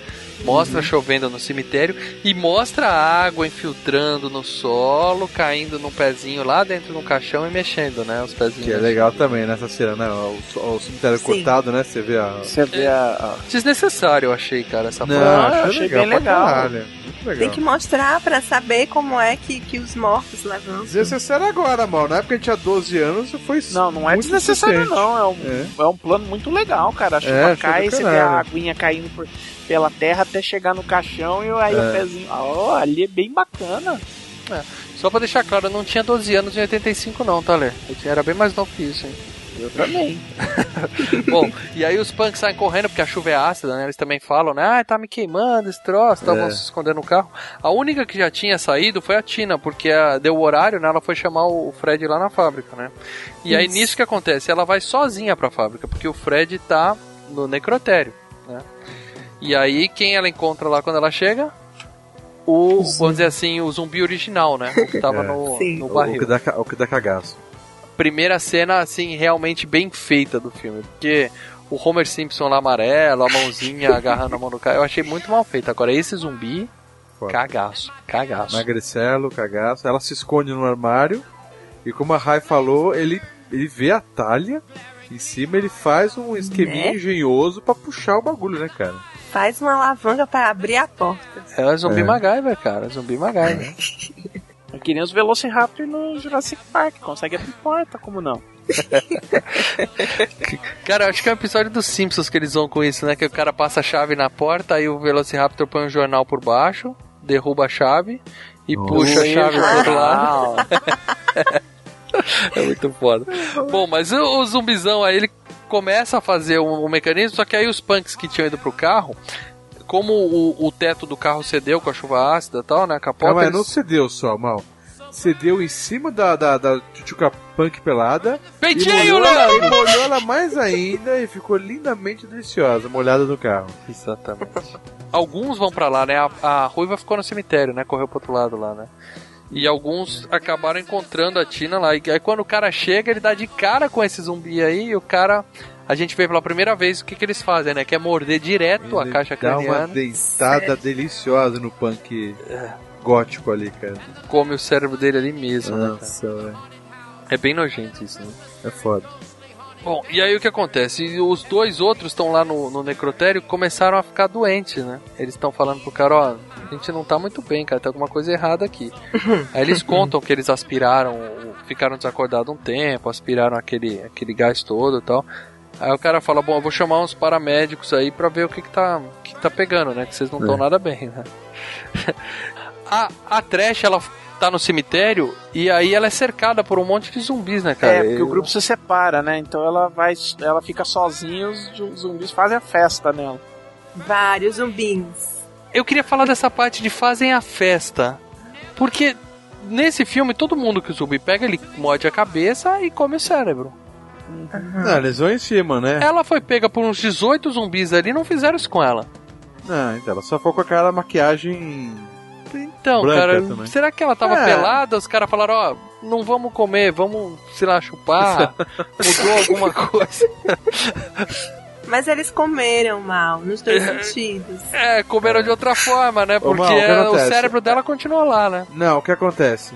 Mostra chovendo no cemitério e mostra a água infiltrando no solo, caindo num pezinho lá dentro do caixão e mexendo, né? Os pezinhos. Que é legal também nessa cena, né? O, o cemitério Sim. cortado, né? Você vê a. Você vê a. Desnecessário, eu achei, cara, essa Não, parte. eu achei achei legal bem pra legal. legal. Tem que mostrar pra saber como é que, que os mortos levantam. Desnecessário agora, mal. Na época a gente tinha 12 anos, foi Não, não é muito desnecessário, não. É um, É. é um plano muito legal, cara. A chuva É, cai, você vê a aguinha caindo por- pela terra até chegar no caixão e aí É. o pezinho. Ó, ali é bem bacana. Só pra deixar claro, eu não tinha 12 anos em 85 não, tá, Lê? Eu tinha- era bem mais novo que isso, hein? Eu também. Bom, e aí os punks saem correndo porque a chuva é ácida, né? Eles também falam, né? Ah, tá me queimando esse troço, tá, É. se esconder no carro. A única que já tinha saído foi a Tina, porque a- deu o horário, né? Ela foi chamar o Fred lá na fábrica, né? E aí Isso. nisso que acontece, ela vai sozinha pra fábrica, porque o Fred tá no necrotério, né? E aí quem ela encontra lá quando ela chega? O, vamos dizer assim, o zumbi original, né? O que tava É. no, Sim. no O, o, barril que dá, o que dá cagaço. primeira cena, assim, realmente bem feita do filme. Porque o Homer Simpson lá amarelo, a mãozinha agarrando a mão do cara, eu achei muito mal feito. Agora, esse zumbi, Foda. cagaço, cagaço. Magricelo, cagaço. Ela se esconde no armário. E como a Rai falou, ele, ele vê a talha. Em cima ele faz um esqueminha Né? engenhoso pra puxar o bagulho, né, cara? Faz uma alavanca pra abrir a porta. É zumbi É. MacGyver, cara, zumbi MacGyver. É que nem os Velociraptor no Jurassic Park. Consegue abrir porta, como não? cara, eu acho que é um episódio dos Simpsons que eles vão com isso, né? Que o cara passa a chave na porta, aí o Velociraptor põe um jornal por baixo, derruba a chave e Nossa. puxa a chave pro outro lado. lado. É muito foda. Bom, mas o, o zumbizão aí, ele começa a fazer o, o mecanismo, só que aí os punks que tinham ido pro carro, como o, o teto do carro cedeu com a chuva ácida e tal, né? A capota. Aí, eles- não cedeu só, mal. Cedeu em cima da, da, da Tchutchuca Punk pelada. Peitinho, Leandro! e molhou ela mais ainda e ficou lindamente deliciosa, molhada no carro. Exatamente. Alguns vão pra lá, né? A, a Ruiva ficou no cemitério, né? Correu pro outro lado lá, né? E alguns acabaram encontrando a Tina lá. E aí quando o cara chega, ele dá de cara com esse zumbi aí e o cara. A gente vê pela primeira vez o que, que eles fazem, né? Que é morder direto a Ele caixa dá uma craniana. dentada Sério? deliciosa no punk gótico ali, cara. Come o cérebro dele ali mesmo, né? cara? Nossa, velho. É bem nojento isso, né? é foda. Bom, e aí o que acontece? E os dois outros estão lá no, no necrotério começaram a ficar doentes, né? Eles estão falando pro cara, ó, a gente não tá muito bem, cara, tem alguma coisa errada aqui. aí eles contam que eles aspiraram, ficaram desacordados um tempo, aspiraram aquele, aquele gás todo e tal. Aí o cara fala, bom, eu vou chamar uns paramédicos aí pra ver o que que tá, que tá pegando, né? Que vocês não estão É. nada bem, né? a, a Trash, ela tá no cemitério e aí ela é cercada por um monte de zumbis, né, cara? É, porque o grupo se separa, né? Então ela vai, ela fica sozinha e os zu- zumbis fazem a festa nela. Vários zumbis. Eu queria falar dessa parte de fazem a festa. Porque nesse filme, todo mundo que o zumbi pega, ele morde a cabeça e come o cérebro. Não, eles vão em cima, né? Ela foi pega por uns 18 zumbis ali e não fizeram isso com ela. Não, então ela só foi com aquela maquiagem. Então, Branca cara, também. será que ela tava É. pelada? Os caras falaram, ó, não vamos comer, vamos, sei lá, chupar. Mudou alguma coisa. Mas eles comeram mal, nos dois sentidos. É, comeram de outra forma, né? Ô, Porque Mal, o o cérebro dela continuou lá, né? Não, o que acontece?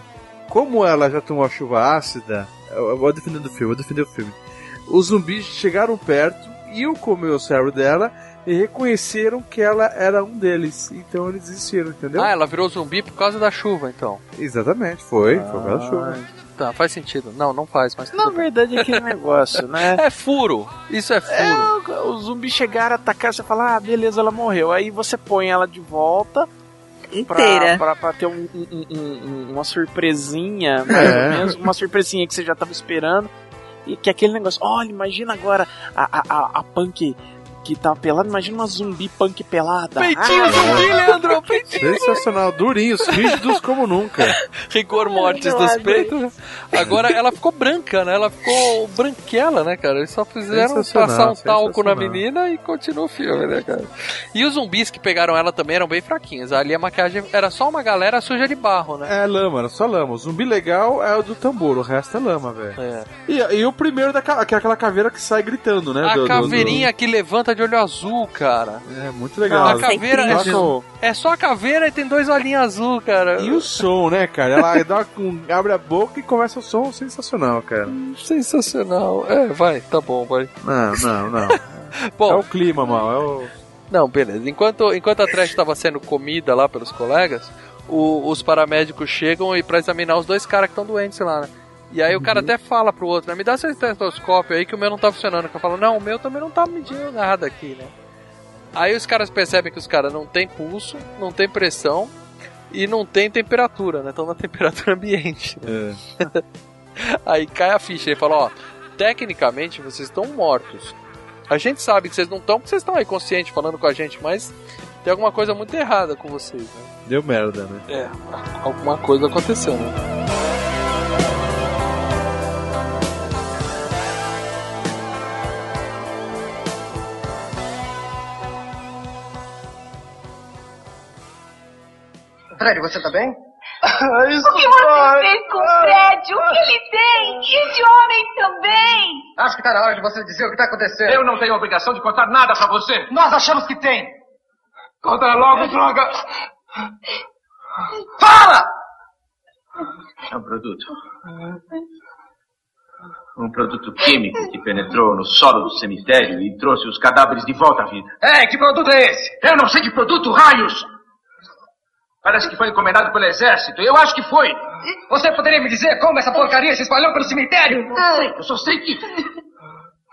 Como ela já tomou a chuva ácida, eu eu vou defender o filme, eu vou defender o filme. Os zumbis chegaram perto, iam comer o cérebro dela e reconheceram que ela era um deles. Então eles desistiram, entendeu? Ah, ela virou zumbi por causa da chuva, então. Exatamente, foi, foi por causa da chuva. Tá, faz sentido. Não, não faz, mas Na verdade é aquele negócio, né? É furo. Isso é furo. É, os zumbis chegaram, atacaram, você fala, ah, beleza, ela morreu. Aí você põe ela de volta Inteira. pra, pra, pra ter um- um- um- um- uma surpresinha, mais É. ou menos, uma surpresinha que você já tava esperando. E que é aquele negócio, olha, imagina agora a, a, a, a punk que tá pelada, imagina uma zumbi punk pelada. Peitinho Ah, zumbi, Leandro! Peitinho! Sensacional, durinhos, rígidos como nunca. Rigor mortis dos peitos. Agora ela ficou branca, né? Ela ficou branquela, né, cara? Eles só fizeram passar um talco na menina e continua o filme, né, cara? E os zumbis que pegaram ela também eram bem fraquinhos. Ali a maquiagem era só uma galera suja de barro, né? É lama, era só lama. O zumbi legal é o do tambor, o resto é lama, velho. É. E, e o primeiro, da, que é aquela caveira que sai gritando, né? A do- do- caveirinha que levanta de olho azul, cara. É muito legal. A caveira é é, incrível. é só a caveira e tem dois olhinhos azul, cara. E o som, né, cara? Ela dá um, abre a boca e começa o som sensacional, cara. Sensacional. É, vai, tá bom, vai. Não, não, não. Bom, É o clima, mal. É o... Não, beleza. Enquanto, enquanto a trash estava sendo comida lá pelos colegas, o- os paramédicos chegam e para examinar os dois caras que estão doentes lá, né? E aí o cara até fala pro outro, né? Me dá seu estetoscópio aí que o meu não tá funcionando. Que eu falo, não, o meu também não tá medindo nada aqui, né? Aí os caras percebem que os caras não tem pulso, não tem pressão e não tem temperatura, né? Estão na temperatura ambiente. né? É. Aí cai a ficha e fala, ó, tecnicamente vocês estão mortos. A gente sabe que vocês não estão porque vocês estão aí conscientes falando com a gente, mas tem alguma coisa muito errada com vocês, né? Deu merda, né? É, alguma coisa aconteceu, né? Fred, você tá bem? O que você fez com o Fred? O que ele tem? E esse homem também? Acho que tá na hora de você dizer o que tá acontecendo. Eu não tenho obrigação de contar nada pra você. Nós achamos que tem. Conta logo, droga. Fala! É um produto. Um produto químico que penetrou no solo do cemitério e trouxe os cadáveres de volta à vida. É, que produto é esse? Eu não sei que produto, raios. Parece que foi encomendado pelo exército. Eu acho que foi. Você poderia me dizer como essa porcaria se espalhou pelo cemitério? Não sei, eu só sei que.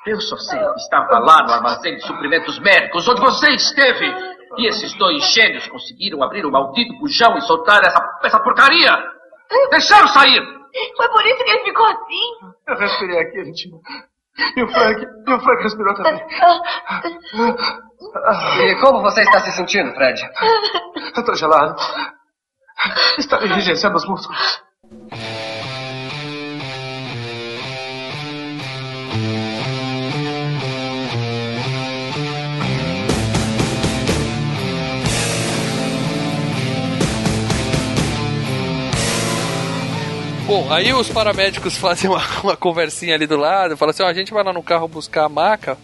Eu só sei que estava lá no armazém de suprimentos médicos, onde você esteve. E esses dois gênios conseguiram abrir o maldito bujão e soltar essa, essa porcaria. Deixaram sair. Foi por isso que ele ficou assim? Eu respirei aqui, gente. E o Frank, e o Frank respirou também. E como você está se sentindo, Fred? Eu tô gelado. Está enrijecendo os músculos. Bom, aí os paramédicos fazem uma, uma conversinha ali do lado, falam assim, ó, a gente vai lá no carro buscar a maca,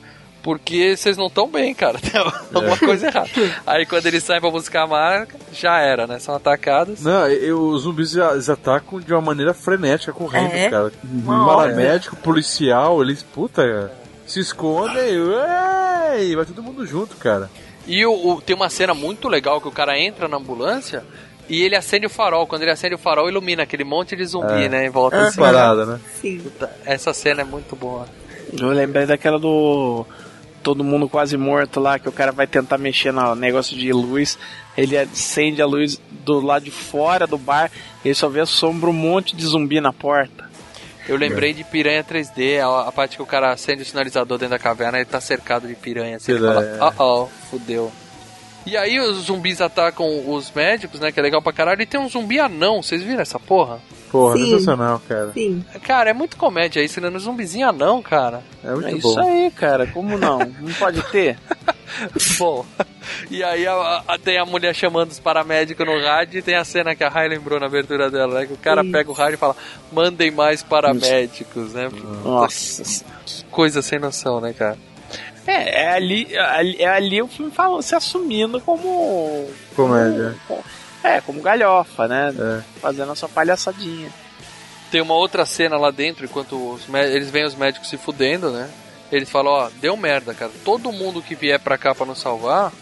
porque vocês não estão bem, cara. Tem alguma coisa errada. Aí quando eles saem pra buscar a maca, já era, né? São atacados. Não, e- os zumbis já- eles atacam de uma maneira frenética, correndo, É? cara. Uma. Paramédico, policial, eles, puta. se escondem e ué, vai todo mundo junto, cara. E o, o- tem uma cena muito legal que o cara entra na ambulância e ele acende o farol. Quando ele acende o farol, ilumina aquele monte de zumbi, É. né? Em volta Uhum. assim. Parada, né? Sim. Puta, Essa cena é muito boa. Eu lembrei daquela do. Todo mundo quase morto lá, que o cara vai tentar mexer no negócio de luz. Ele acende a luz do lado de fora do bar. Ele só vê a sombra um monte de zumbi na porta. Eu lembrei de Piranha 3D, a, a parte que o cara acende o sinalizador dentro da caverna ele tá cercado de piranha. Assim, ele fala, oh, oh, fudeu. E aí os zumbis atacam os médicos, né? Que é legal pra caralho. E tem um zumbi anão, vocês viram essa porra? Porra, Sim. sensacional, cara. Sim. Cara, é muito comédia isso, né? No zumbizinho anão, cara. É muito É bom. isso aí, cara. Como não? Não pode ter? Bom, e aí a- a- tem a mulher chamando os paramédicos no rádio e tem a cena que a Rai lembrou na abertura dela, né? Que o cara Isso. pega o rádio e fala, mandem mais paramédicos, né? Nossa. Que coisa sem noção, né, cara? É, é ali, é ali, é ali o filme falou, se assumindo como. Comédia. como- é, como galhofa, né? É. Fazendo a sua palhaçadinha. Tem uma outra cena lá dentro, enquanto os eles veem os médicos se fudendo, né? Eles falam, ó, deu merda, cara. Todo mundo que vier pra cá pra nos salvar,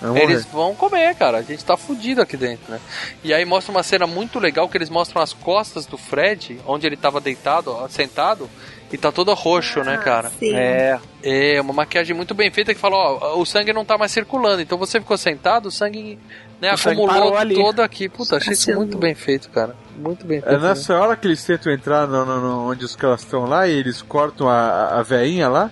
Vai eles morrer. vão comer, cara. A gente tá fudido aqui dentro, né? E aí mostra uma cena muito legal que eles mostram as costas do Fred, onde ele tava deitado, ó, sentado, e tá todo roxo, né, cara? Sim. É, É, uma maquiagem muito bem feita que fala, ó, o sangue não tá mais circulando. Então você ficou sentado, o sangue, né, O sangue acumulou ali. todo aqui. Puta, achei isso muito bem feito, cara. Muito bem feito. É né? nessa hora que eles tentam entrar no, no- no- onde os caras estão lá e eles cortam a, a veinha lá,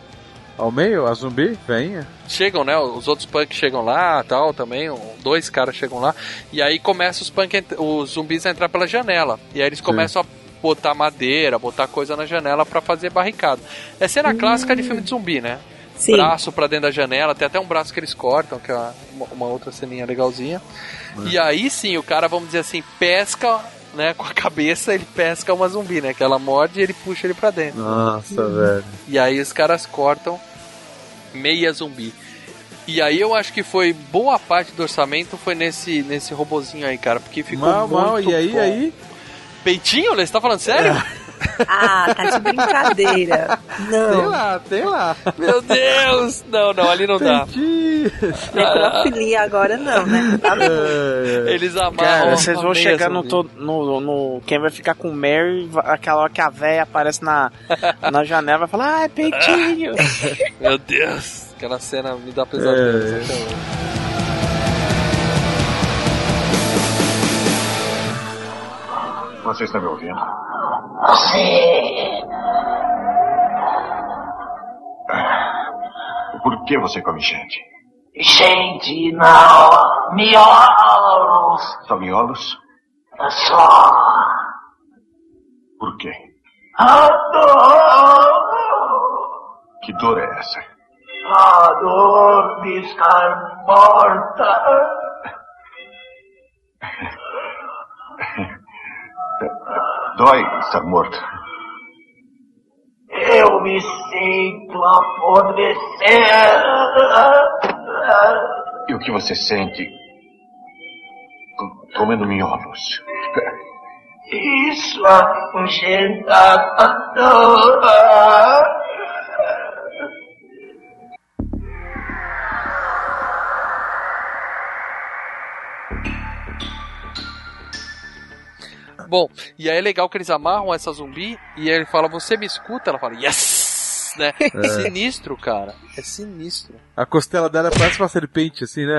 ao meio, a zumbi, veinha. chegam, né? Os outros punks chegam lá, tal, também. um- Dois caras chegam lá. E aí começa os punk, os zumbis a entrar pela janela. E aí eles começam a botar madeira, botar coisa na janela pra fazer barricada. É cena clássica de filme de zumbi, né? Sim. Braço pra dentro da janela, tem até um braço que eles cortam, que é uma, uma outra ceninha legalzinha. E aí sim, o cara, vamos dizer assim, pesca, né, com a cabeça, ele pesca uma zumbi, né? Que ela morde e ele puxa ele pra dentro. Nossa, velho. E aí os caras cortam meia zumbi. E aí eu acho que foi boa parte do orçamento foi nesse nesse robozinho aí, cara, porque ficou Mal, muito mal, e aí, bom. aí? Peitinho, Lê? Você tá falando sério? Ah, tá de brincadeira. Tem Não. lá, tem lá. Meu Deus! Não, não, ali não dá. Entendi. Necrofilia agora não, né? Tá. É, Eles amarram. Cara, vocês vão chegar no, to- no, no- Quem vai ficar com o Mary, aquela hora que a véia aparece na, na janela, vai falar, ai, peitinho. Meu Deus! Aquela cena me dá pesadelo. É. Você está me ouvindo? Sim. Por que você come gente? Gente, não. Miolos. Só miolos? Só. Por quê? A dor. Que dor é essa? A dor de estar morta. Dói estar morto. Eu me sinto apodrecer. E o que você sente co- comendo miolos? Isso afugenta Bom, e aí é legal que eles amarram essa zumbi e aí ele fala, você me escuta? Ela fala, yes! Né? Sinistro, cara. É sinistro. A costela dela parece uma serpente, assim, né?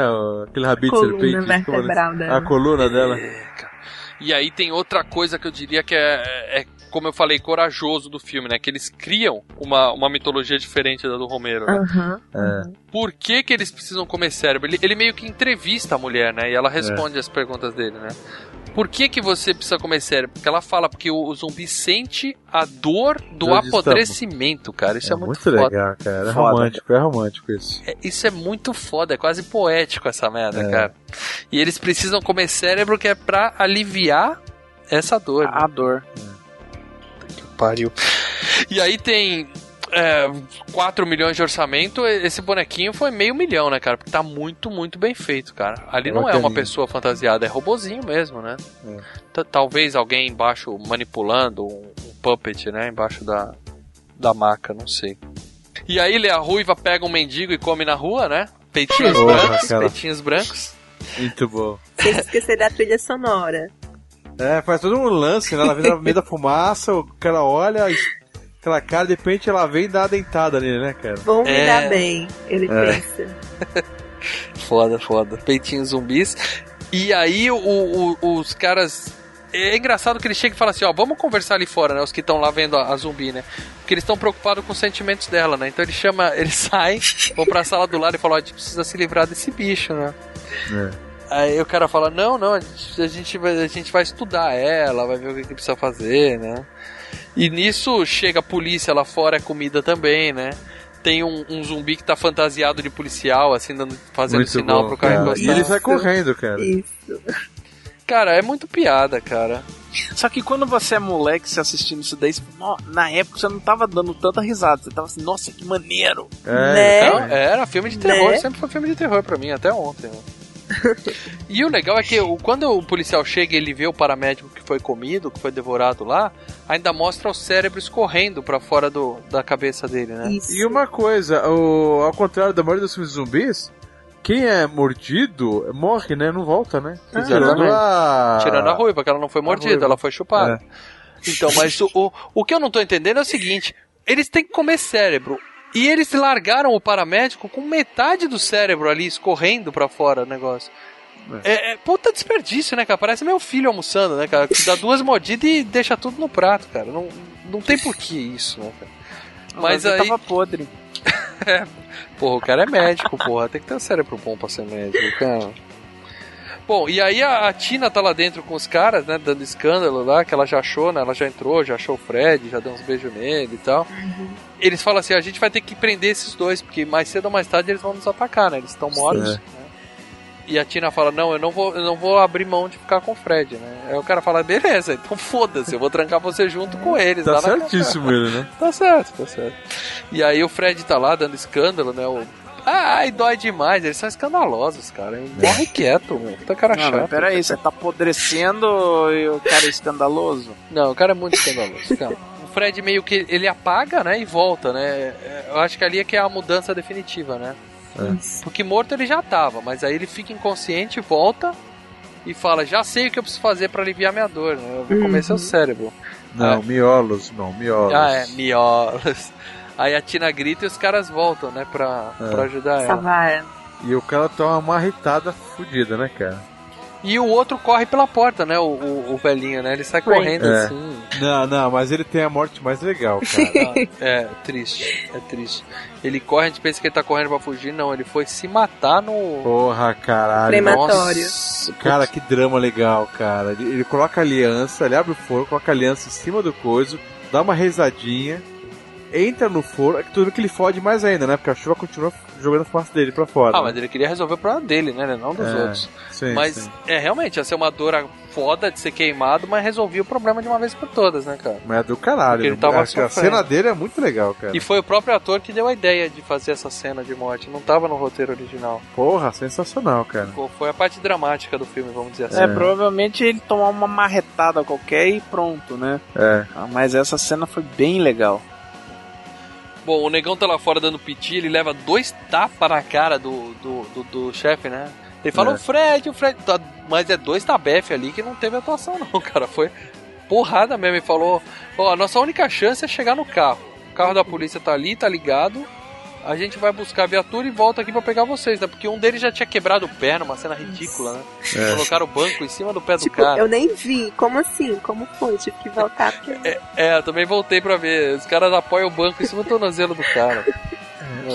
Aquele rabinho de serpente. como vertebral dela. A coluna dela. E aí tem outra coisa que eu diria que é, é, como eu falei, corajoso do filme, né? Que eles criam uma, uma mitologia diferente da do Romero. Né? É. Por que, que eles precisam comer cérebro? Ele, ele meio que entrevista a mulher, né? E ela responde as perguntas dele, né? Por que, que você precisa comer cérebro? Porque ela fala porque o, o zumbi sente a dor do apodrecimento, cara. Isso é, É muito, muito foda. legal, cara. É Foda. romântico, é romântico isso. É, isso é muito foda, é quase poético essa merda, É. cara. E eles precisam comer cérebro que é pra aliviar essa dor. né? A dor. que pariu. E aí tem é, 4 milhões de orçamento, esse bonequinho foi meio milhão, né, cara? Porque tá muito, muito bem feito, cara. Ali não é uma pessoa fantasiada, é robozinho mesmo, né? É. Talvez alguém embaixo manipulando um, um puppet, né? Embaixo da, da maca, não sei. E aí a ruiva pega um mendigo e come na rua, né? Peitinhos Porra, brancos, cara. peitinhos brancos. Muito bom. Sem esquecer da trilha sonora. É, faz todo um lance, né? Ela vem no meio da fumaça, o cara olha, aquela cara, de repente ela vem e dá uma dentada nele, né, cara? Vão me É. dar bem, ele É. pensa. Foda, foda. Peitinhos zumbis. E aí o- o- os caras. É engraçado que ele chega e fala assim, ó, vamos conversar ali fora, né? Os que estão lá vendo a, a zumbi, né? Porque eles estão preocupados com os sentimentos dela, né? Então ele chama, eles saem, vão pra sala do lado e falam, ó, a gente precisa se livrar desse bicho, né? Aí o cara fala, não, não, a gente, a gente vai, a gente vai estudar ela, vai ver o que, que precisa fazer, né? E nisso chega a polícia lá fora, é comida também, né? Tem um, um zumbi que tá fantasiado de policial, assim, dando, fazendo Muito sinal bom, pro cara encostar. E ele sai correndo, cara. Isso. Cara, é muito piada, cara. Só que quando você é moleque, você assistindo isso daí, você fala, "Nó, na época você não tava dando tanta risada. Você tava assim, nossa, que maneiro. É, Né? Era filme de terror, Né? sempre foi filme de terror pra mim, até ontem. né? e o legal é que quando o policial chega e ele vê o paramédico que foi comido, que foi devorado lá, ainda mostra o cérebro escorrendo pra fora do, da cabeça dele, né? Isso. E uma coisa, o, ao contrário da maioria dos filmes zumbis, quem é mordido morre, né? Não volta, né? Exatamente. a... Tirando a ruiva, porque ela não foi mordida, ela foi chupada. Então, mas o, o, o que eu não tô entendendo é o seguinte: eles têm que comer cérebro. E eles largaram o paramédico com metade do cérebro ali escorrendo pra fora o negócio. É, é puta desperdício, né, cara? Parece meu filho almoçando, né, cara? Que dá duas mordidas e deixa tudo no prato, cara. Não, não tem porquê isso, né, cara? Mas eu aí. tava podre. Porra, o cara é médico, porra. Tem que ter um cérebro bom pra ser médico, cara. Bom, e aí a, a Tina tá lá dentro com os caras, né? Dando escândalo lá, que ela já achou, né? Ela já entrou, já achou o Fred, já deu uns beijos nele e tal. Eles falam assim: a gente vai ter que prender esses dois, porque mais cedo ou mais tarde eles vão nos atacar, né? Eles estão mortos. É. né? E a Tina fala: Não, eu não, vou, eu não vou abrir mão de ficar com o Fred, né? Aí o cara fala: Beleza, então foda-se, eu vou trancar você junto com eles. Tá lá na certíssimo ele, né? Tá certo, tá certo. E aí o Fred tá lá dando escândalo, né? O... Ai, dói demais, eles são escandalosos, cara. Morre quieto, meu. Tá cara Não, chato. peraí, você tá apodrecendo e o cara é escandaloso? Não, o cara é muito escandaloso. Calma. O Fred meio que ele apaga, né, e volta, né? É, Eu acho que ali é que é a mudança definitiva, né? Porque morto ele já tava, mas aí ele fica inconsciente, volta e fala: Já sei o que eu preciso fazer pra aliviar minha dor, né? Eu vou comer seu cérebro. Não, miolos, não, miolos. Ah, é, miolos. Aí a Tina grita e os caras voltam, né, pra, É. pra ajudar ela. Salvar. E o cara toma uma marretada fodida, né, cara? E o outro corre pela porta, né? O, o, o velhinho, né? Ele sai correndo É. assim. Não, não, mas ele tem a morte mais legal, cara. É, triste. É triste. Ele corre, a gente pensa que ele tá correndo pra fugir. Não, ele foi se matar no. Porra, caralho. Crematório. Nossa, Cara, que drama legal, cara. Ele, ele coloca a aliança, ele abre o forno, coloca a aliança em cima do coiso, dá uma rezadinha, entra no forno, é tudo que ele fode mais ainda, né? Porque a chuva continua jogando a fumaça dele pra fora. Ah, né? mas ele queria resolver o problema dele, né? Não dos É, outros. sim, mas sim. é realmente, ia ser uma dor foda de ser queimado, mas resolvia o problema de uma vez por todas, né, cara? Mas é do caralho. Porque ele tava Acho que a sofrendo. cena dele é muito legal, cara. E foi o próprio ator que deu a ideia de fazer essa cena de morte. Não tava no roteiro original. Porra, sensacional, cara. Foi a parte dramática do filme, vamos dizer assim. É, provavelmente ele tomar uma marretada qualquer e pronto, né? É. Ah, Mas essa cena foi bem legal. Bom, o negão tá lá fora dando piti, ele leva dois tapas na cara do, do, do, do chefe, né? Ele fala, É. o Fred, o Fred. Tá, mas é dois tabefe ali que não teve atuação, não, cara. Foi porrada mesmo. Ele falou: Ó, a nossa única chance é chegar no carro. O carro da polícia tá ali, tá ligado. A gente vai buscar a viatura e volta aqui pra pegar vocês, né? Porque um deles já tinha quebrado o pé numa cena ridícula, né? É. Colocaram o banco em cima do pé do Tipo, cara. eu nem vi. Como assim? Como foi? Tive que voltar porque. É, eu também voltei pra ver. Os caras apoiam o banco em cima do tornozelo do cara.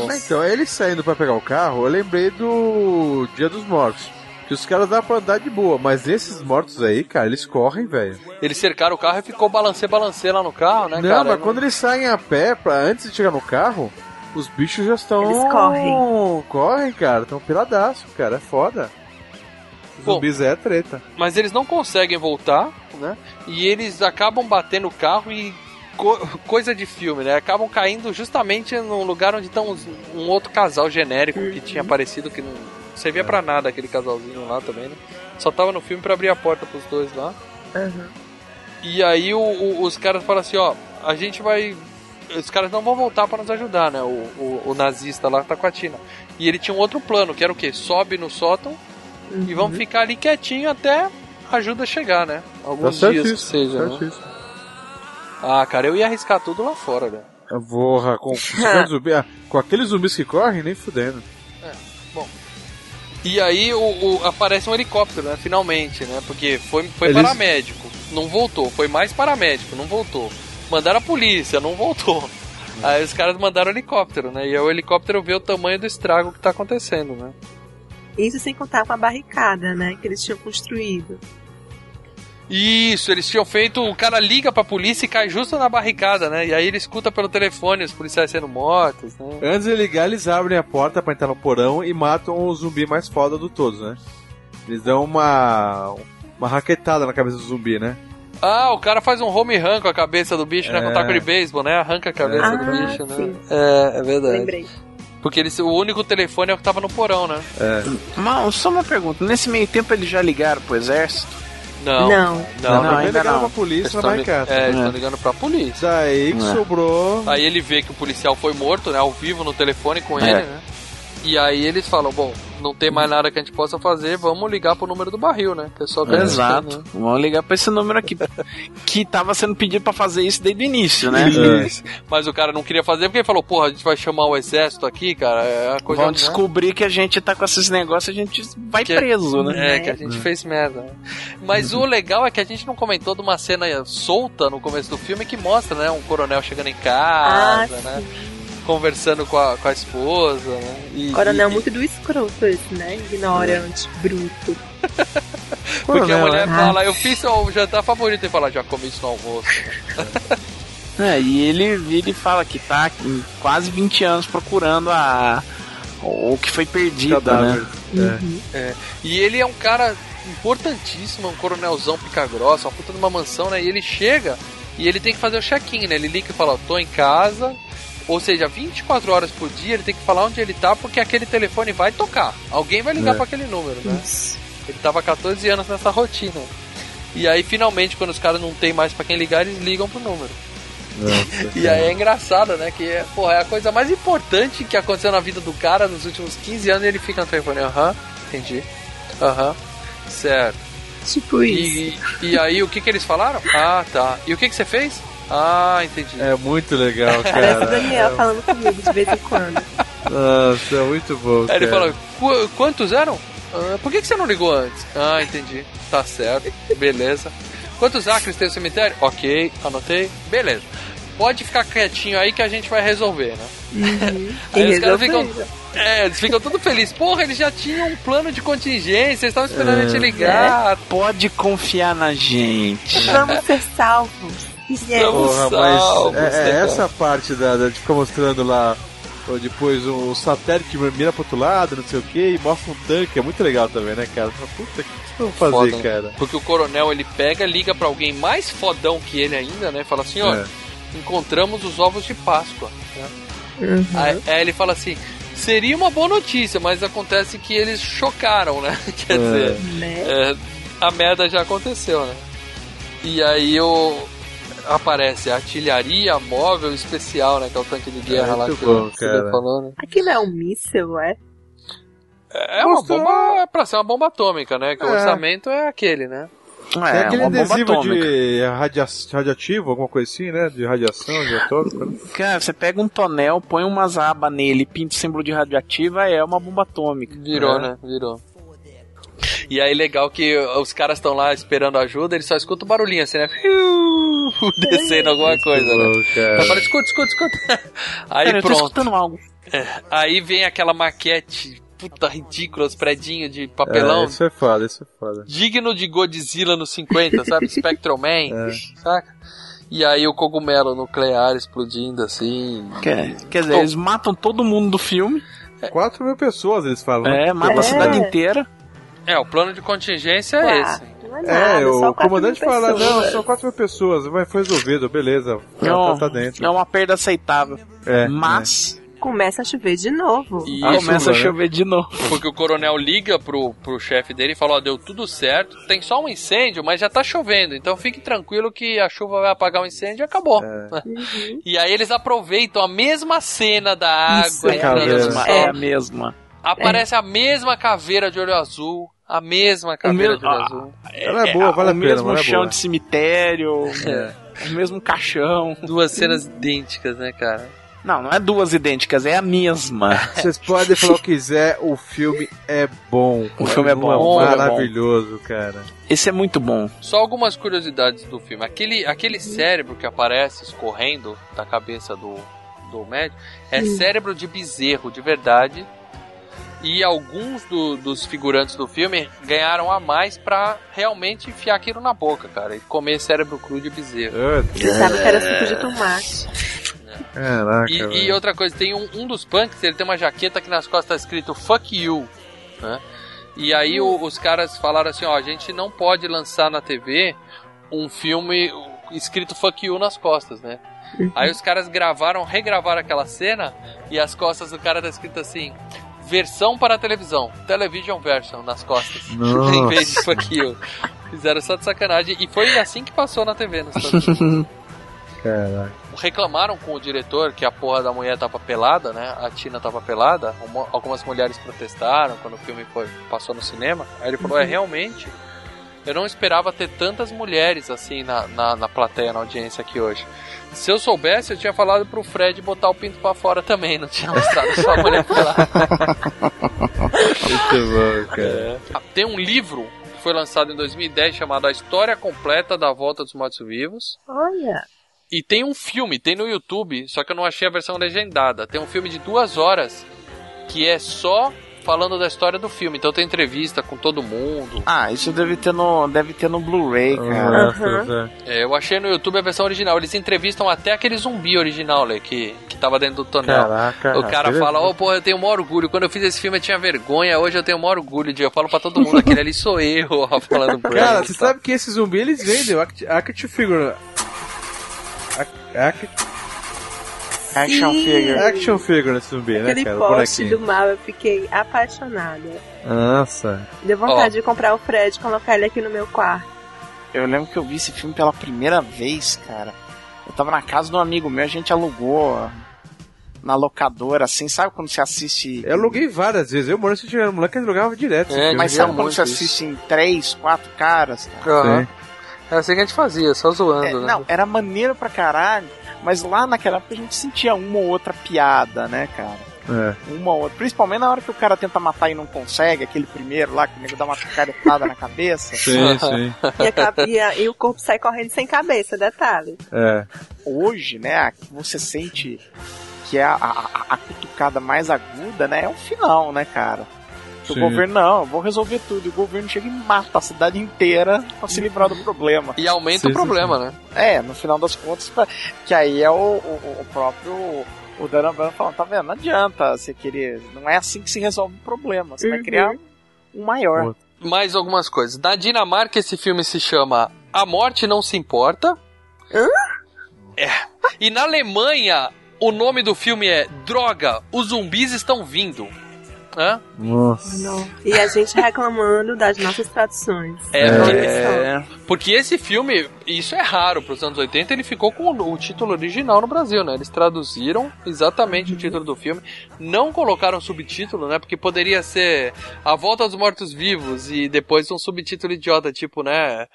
Mas Então, ele saindo pra pegar o carro, eu lembrei do Dia dos Mortos. Que os caras dá pra andar de boa, mas esses mortos aí, cara, eles correm, velho. Eles cercaram o carro e ficou balancê, balancê lá no carro, né, Não, cara? mas quando eles saem a pé, pra, antes de chegar no carro, os bichos já estão. Eles correm. Correm, cara, estão piladaço, cara, é foda. Bom. zumbis é treta. Mas eles não conseguem voltar, né? E eles acabam batendo o carro e. co- coisa de filme, né? Acabam caindo justamente no lugar onde estão um outro casal genérico que tinha aparecido que não servia pra nada aquele casalzinho lá também, né? Só tava no filme pra abrir a porta pros dois lá. E aí o- o- os caras falam assim, ó, a gente vai. Os caras não vão voltar para nos ajudar, né? O, o, o nazista lá tá com a Tina. E ele tinha um outro plano, que era o quê? Sobe no sótão e vamos ficar ali quietinho até a ajuda chegar, né? Alguns Tá dias que seja, né? certíssimo. Ah, cara, eu ia arriscar tudo lá fora, né? Porra, com, zumbi, ah, com aqueles zumbis que correm, nem fudendo. E aí o, o- aparece um helicóptero, né? Finalmente, né? Porque foi, foi Eles- paramédico, não voltou. Foi mais paramédico, não voltou. Mandaram a polícia, não voltou. Aí os caras mandaram o helicóptero, né? E aí o helicóptero vê o tamanho do estrago que tá acontecendo, né? Isso sem contar com a barricada, né? Que eles tinham construído. Isso, eles tinham feito. O cara liga pra polícia e cai justo na barricada, né? E aí ele escuta pelo telefone os policiais sendo mortos, né? Antes de ligar, eles abrem a porta pra entrar no porão e matam o zumbi mais foda do todos, né? Eles dão uma. uma raquetada na cabeça do zumbi, né? Ah, o cara faz um home run com a cabeça do bicho, né? Com É. taco de beisebol, né? Arranca a cabeça É. do Ah, bicho, né? É, é verdade. Lembrei. Porque eles, o único telefone é o que tava no porão, né? É. Mas, só uma pergunta, nesse meio tempo eles já ligaram pro exército? Não. Não. Não, Não, não. ainda ligaram pra polícia na barricada. É, eles É. estão ligando pra polícia. Daí que É. sobrou. Aí ele vê que o policial foi morto, né? Ao vivo no telefone com É. ele, né? E aí eles falam, bom, não tem mais nada que a gente possa fazer, vamos ligar pro número do barril, né? Que é só Exato. né? Vamos ligar pra esse número aqui. que tava sendo pedido pra fazer isso desde o início, né? Isso. Mas o cara não queria fazer porque ele falou, porra, a gente vai chamar o exército aqui, cara. É a coisa Vão né? descobrir que a gente tá com esses negócios, a gente vai Que- preso, né? É, que a gente fez merda. né? Mas o legal é que a gente não comentou de uma cena solta no começo do filme que mostra, né? Um coronel chegando em casa, Ah, né? Conversando com a, com a esposa, né? E, Coronel e- muito do escroto esse, né? Ignorante, bruto. Porque a mulher né? fala, eu fiz o jantar favorito e fala, já comi isso no almoço. É, e ele vira e fala que tá quase 20 anos procurando a o que foi perdido, Cadáver. né? É. E ele é um cara importantíssimo, um coronelzão pica grossa, uma puta de uma mansão, né? E ele chega e ele tem que fazer o check-in, né? Ele liga e fala, ó, tô em casa. Ou seja, 24 horas por dia ele tem que falar onde ele tá, porque aquele telefone vai tocar. Alguém vai ligar É. pra aquele número, né? Ele tava há 14 anos nessa rotina. E aí, finalmente, quando os caras não tem mais pra quem ligar, eles ligam pro número. E aí é engraçado, né? Que é, porra, é a coisa mais importante que aconteceu na vida do cara nos últimos 15 anos e ele fica no telefone. Aham, entendi. Aham, certo. Tipo isso. E, e, e aí o que que eles falaram? Ah, tá. E o que que você fez? Ah, entendi. É muito legal, Parece o cara. Daniel falando comigo de vez em quando. Nossa, é muito bom. Aí ele cara. falou, "Qu- quantos eram? "Ah, por que, que você não ligou antes? Ah, entendi. Tá certo. Beleza. Quantos acres tem o cemitério? Ok, anotei. Beleza. Pode ficar quietinho aí que a gente vai resolver, né? Uhum. Aí os caras ficam. É, eles ficam todos felizes. Porra, eles já tinham um plano de contingência, eles estavam esperando É. a gente ligar. Pode confiar na gente. Vamos ser salvos. Yes. Vamos Porra, salvos, mas é, é né, essa parte da, da- de ficar mostrando lá depois um satélite que mira pro outro lado, não sei o que, e mostra um tanque, é muito legal também, né, cara? Puta, o que vocês vão fazer, Foda, né? cara? Porque o coronel ele pega, liga pra alguém mais fodão que ele ainda, né? Fala assim: ó, É. encontramos os ovos de Páscoa. né? Uhum. Aí, aí ele fala assim: seria uma boa notícia, mas acontece que eles chocaram, né? Quer É. dizer, Né? é, a merda já aconteceu, né? E aí o. Aparece artilharia móvel especial, né? Que é o tanque de guerra É lá que bom, o cara. falou, né? Aquilo é um míssel, é? É uma Mostrou- bomba, é pra ser uma bomba atômica, né? Que o É. orçamento é aquele, né? Tem É, aquele adesivo atômica. de radia radiativo, alguma coisa assim, né? De radiação, de atômico. né? Cara, você pega um tonel, põe umas abas nele, pinta o símbolo de radioativa, é uma bomba atômica. Virou, É. né? Virou. E aí, legal que os caras estão lá esperando ajuda, eles só escutam o barulhinho assim, né? Descendo alguma coisa, né? Fala, escuta, escuta, escuta. Aí Cara, eu tô pronto. escutando algo. Aí vem aquela maquete, puta ridícula, os predinhos de papelão. É, isso é foda, isso é foda. Digno de Godzilla nos 50, sabe? Spectral Man, É. saca? E aí o cogumelo nuclear explodindo assim. Quer, quer dizer, eles matam todo mundo do filme, 4 mil pessoas, eles falam. né? é, matam a É. cidade inteira. É, o plano de contingência é Ué, esse. Não é nada, É, só o quatro comandante fala, não, são 4 mil pessoas, vai, foi resolvido, beleza, Não, tá, tá dentro. é uma perda aceitável. É, Mas começa a chover de novo. E Começa a né? chover de novo. Porque o coronel liga pro, pro chefe dele e fala: Ó, deu tudo certo, tem só um incêndio, mas já tá chovendo, então fique tranquilo que a chuva vai apagar o incêndio e acabou. E aí eles aproveitam a mesma cena da água. Isso, é a mesma, é a mesma. Aparece a mesma caveira de olho azul. A mesma caveira mesmo- de olho ah, azul. Ela é boa, vale a o pena, mesmo vale a chão boa. de cemitério, É. o mesmo caixão. Duas cenas idênticas, né, cara? Não, não é duas idênticas, é a mesma. Vocês podem falar o que quiser, o filme é bom. O filme é bom, É o é bom. maravilhoso, cara. Esse é muito bom. Só algumas curiosidades do filme. Aquele, aquele cérebro que aparece escorrendo da cabeça do, do médico é cérebro de bezerro, de verdade. E alguns do- dos figurantes do filme ganharam a mais pra realmente enfiar aquilo na boca, cara. E comer cérebro cru de bezerro. Pensava que era suco de tomate. Caraca, E, e outra coisa, tem um, um dos punks, ele tem uma jaqueta que nas costas tá escrito Fuck You, né? E aí o- os caras falaram assim, ó, a gente não pode lançar na TV um filme escrito Fuck You nas costas, né? Aí os caras gravaram, regravaram aquela cena e as costas do cara tá escrito assim, versão para a televisão, television version nas costas, Nossa. em vez de Fuck You. Fizeram só de sacanagem e foi assim que passou na TV nos Estados Unidos Caraca. reclamaram com o diretor que a porra da mulher tava pelada, né? A Tina tava pelada. Uma- algumas mulheres protestaram quando o filme foi, passou no cinema. Aí ele falou: é realmente. Eu não esperava ter tantas mulheres assim na, na, na plateia, na audiência aqui hoje. Se eu soubesse, eu tinha falado pro Fred botar o pinto pra fora também, não tinha mostrado só a mulher pelada. Muito bom, cara. Ah, Tem um livro que foi lançado em 2010 chamado A História Completa da Volta dos Mortos-Vivos. Olha. E tem um filme, tem no YouTube, só que eu não achei a versão legendada. Tem um filme de duas horas que é só falando da história do filme. Então tem entrevista com todo mundo. Ah, isso deve ter no, deve ter no Blu-ray, cara. É, eu achei no YouTube a versão original. Eles entrevistam até aquele zumbi original, né, que, que tava dentro do tonel. Caraca, o cara fala, ô, porra, eu tenho o maior orgulho. Quando eu fiz esse filme eu tinha vergonha, hoje eu tenho o maior orgulho. De... Eu falo pra todo mundo, aquele ali sou eu, ó, falando pra Cara, ele você sabe que esse zumbi eles vendem, o act- action figure. Ac- ac- Action Sim. figure. Action figure esse zumbi, né, Aquele cara? O poste bonequinho. do mal, eu fiquei apaixonada. Nossa. Deu vontade Ó. de comprar o Fred e colocar ele aqui no meu quarto. Eu lembro que eu vi esse filme pela primeira vez, cara. Eu tava na casa de um amigo meu, a gente alugou na locadora, assim, sabe quando você assiste. Eu aluguei várias vezes. Eu, moro se tiver moleque, eu alugava direto. filme. mas sabe quando você assiste em três, quatro caras? Aham. É assim que a gente fazia, só zoando, É, né? não, era maneiro pra caralho, mas lá naquela época a gente sentia uma ou outra piada, né, cara? É. Uma ou outra. Principalmente na hora que o cara tenta matar e não consegue, aquele primeiro lá que o nego dá uma picaretada na cabeça. Sim, sim. E, a e o corpo sai correndo sem cabeça, detalhe. É. Hoje, né, você sente que é a, a, a cutucada mais aguda, né, é o final, né, cara? O Sim. governo, não, eu vou resolver tudo. E o governo chega e mata a cidade inteira pra se livrar do problema. E aumenta o Sim, sim, problema, sim. né? É, no final das contas, pra- que aí é o, o, o próprio. O Dana Brown falando, tá vendo? Não adianta você querer. Não é assim que se resolve o problema. Você vai Uhum. criar um maior. Mais algumas coisas. Na Dinamarca, esse filme se chama A Morte Não Se Importa. É. E na Alemanha, o nome do filme é Droga, os zumbis estão vindo. Hã? Nossa. E a gente reclamando das nossas traduções. É, Olha porque, porque esse filme, isso é raro para os anos 80, ele ficou com o título original no Brasil, né? Eles traduziram exatamente o título do filme, não colocaram subtítulo, né? Porque poderia ser A Volta dos Mortos Vivos e depois um subtítulo idiota, tipo, né?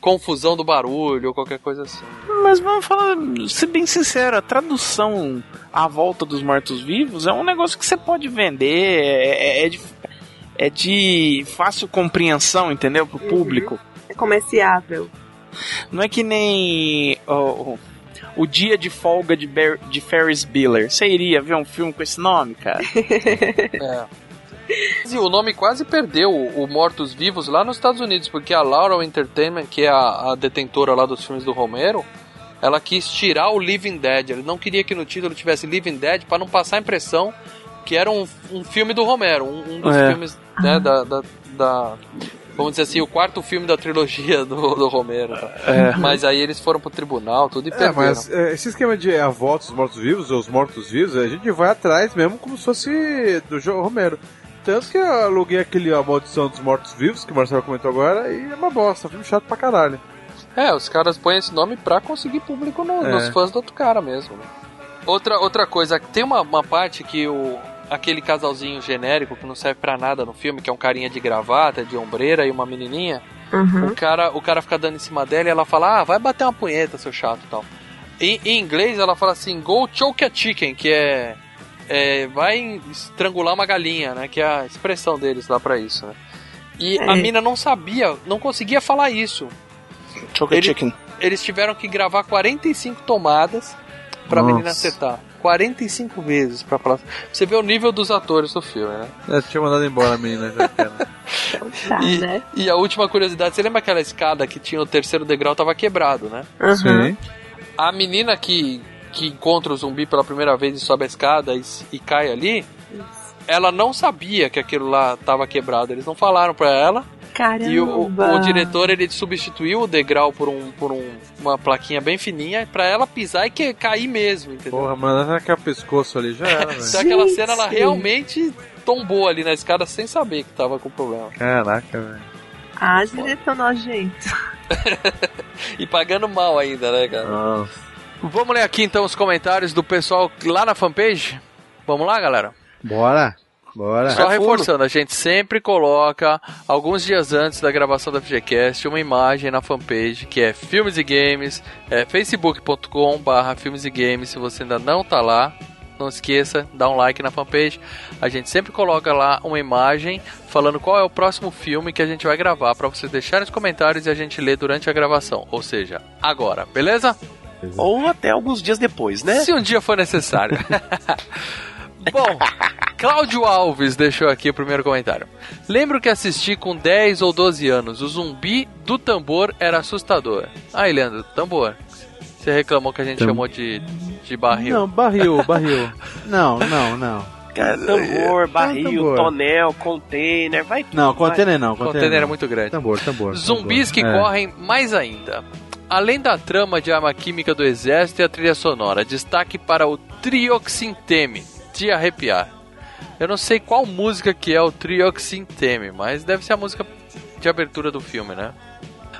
Confusão do barulho ou qualquer coisa assim. Mas vamos falar, ser bem sincero, a tradução à volta dos mortos-vivos é um negócio que você pode vender, é, é- é de, é de fácil compreensão, entendeu? Pro público. É comerciável. Não é que nem o, o, o Dia de Folga de, Ber, de Ferris Bueller. Você iria ver um filme com esse nome, cara? É. E o nome quase perdeu o Mortos Vivos lá nos Estados Unidos, porque a Laurel Entertainment, que é a, a detentora lá dos filmes do Romero, ela quis tirar o Living Dead. Ele não queria que no título tivesse Living Dead para não passar a impressão que era um, um filme do Romero, um, um dos É. filmes né, da, da, da- vamos dizer assim, o quarto filme da trilogia do, do Romero. tá? É. Mas aí eles foram pro tribunal, tudo e É, perderam. mas é, esse esquema de a volta dos mortos-vivos, ou os mortos-vivos, a gente vai atrás mesmo como se fosse do João Romero. Tanto que eu aluguei aquele A Maldição dos Mortos-Vivos, que o Marcelo comentou agora, e é uma bosta, filme chato pra caralho. É, os caras põem esse nome pra conseguir público no- É. nos fãs do outro cara mesmo. Né? Outra, outra coisa, tem uma, uma parte que o aquele casalzinho genérico que não serve pra nada no filme, que é um carinha de gravata, de ombreira e uma menininha. Uhum. O cara, o cara fica dando em cima dela e ela fala: "Ah, vai bater uma punheta, seu chato", e tal. Em, em inglês ela fala assim: "Go choke a chicken", que é, é vai estrangular uma galinha, né, que é a expressão deles lá pra isso, né? E a É. mina não sabia, não conseguia falar isso. A Ele- chicken. Eles tiveram que gravar 45 tomadas pra Nossa. menina acertar. 45 vezes pra falar. Você vê o nível dos atores do filme, né? Eu tinha mandado embora a menina já. Tá, e, né? e a última curiosidade, você lembra aquela escada que tinha o terceiro degrau tava quebrado, né? Uhum. Sim. A menina que, que encontra o zumbi pela primeira vez e sobe a escada e, e cai ali, ela não sabia que aquilo lá tava quebrado. Eles não falaram pra ela. Caramba. E o, o- diretor ele substituiu o degrau por, um, por um- uma plaquinha bem fininha pra ela pisar e que, cair mesmo, entendeu? Porra, mano, aquele pescoço ali já era, Então aquela cena ela realmente tombou ali na escada sem saber que tava com problema. Caraca, velho. Ah, diretor nojento. E pagando mal ainda, né, cara? Nossa. Vamos ler aqui então os comentários do pessoal lá na fanpage? Vamos lá, galera? Bora. Bora. Só reforçando, a gente sempre coloca, alguns dias antes da gravação da FGCast, uma imagem na fanpage que é Filmes e Games, é facebook.com barra Filmes e Games, se você ainda não tá lá, não esqueça, dá um like na fanpage. A gente sempre coloca lá uma imagem falando qual é o próximo filme que a gente vai gravar para vocês deixarem os comentários e a gente ler durante a gravação, ou seja, agora, beleza? Ou até alguns dias depois, né? Se um dia for necessário. Bom, Cláudio Alves deixou aqui o primeiro comentário. Lembro que assisti com 10 ou 12 anos. O zumbi do tambor era assustador. Aí, Leandro, tambor. Você reclamou que a gente Tam- chamou de, de barril. Não, barril, barril. Não, não, não. Cara, tambor, barril, tambor. tonel, container, vai tudo. Não, vai. container não. Container, Container é não. muito grande. Tambor, tambor. Zumbis que tambor. É. correm mais ainda. Além da trama de arma química do exército e a trilha sonora, destaque para o Trioxinteme, de arrepiar. Eu não sei qual música que é o Trioxinteme, mas deve ser a música de abertura do filme, né?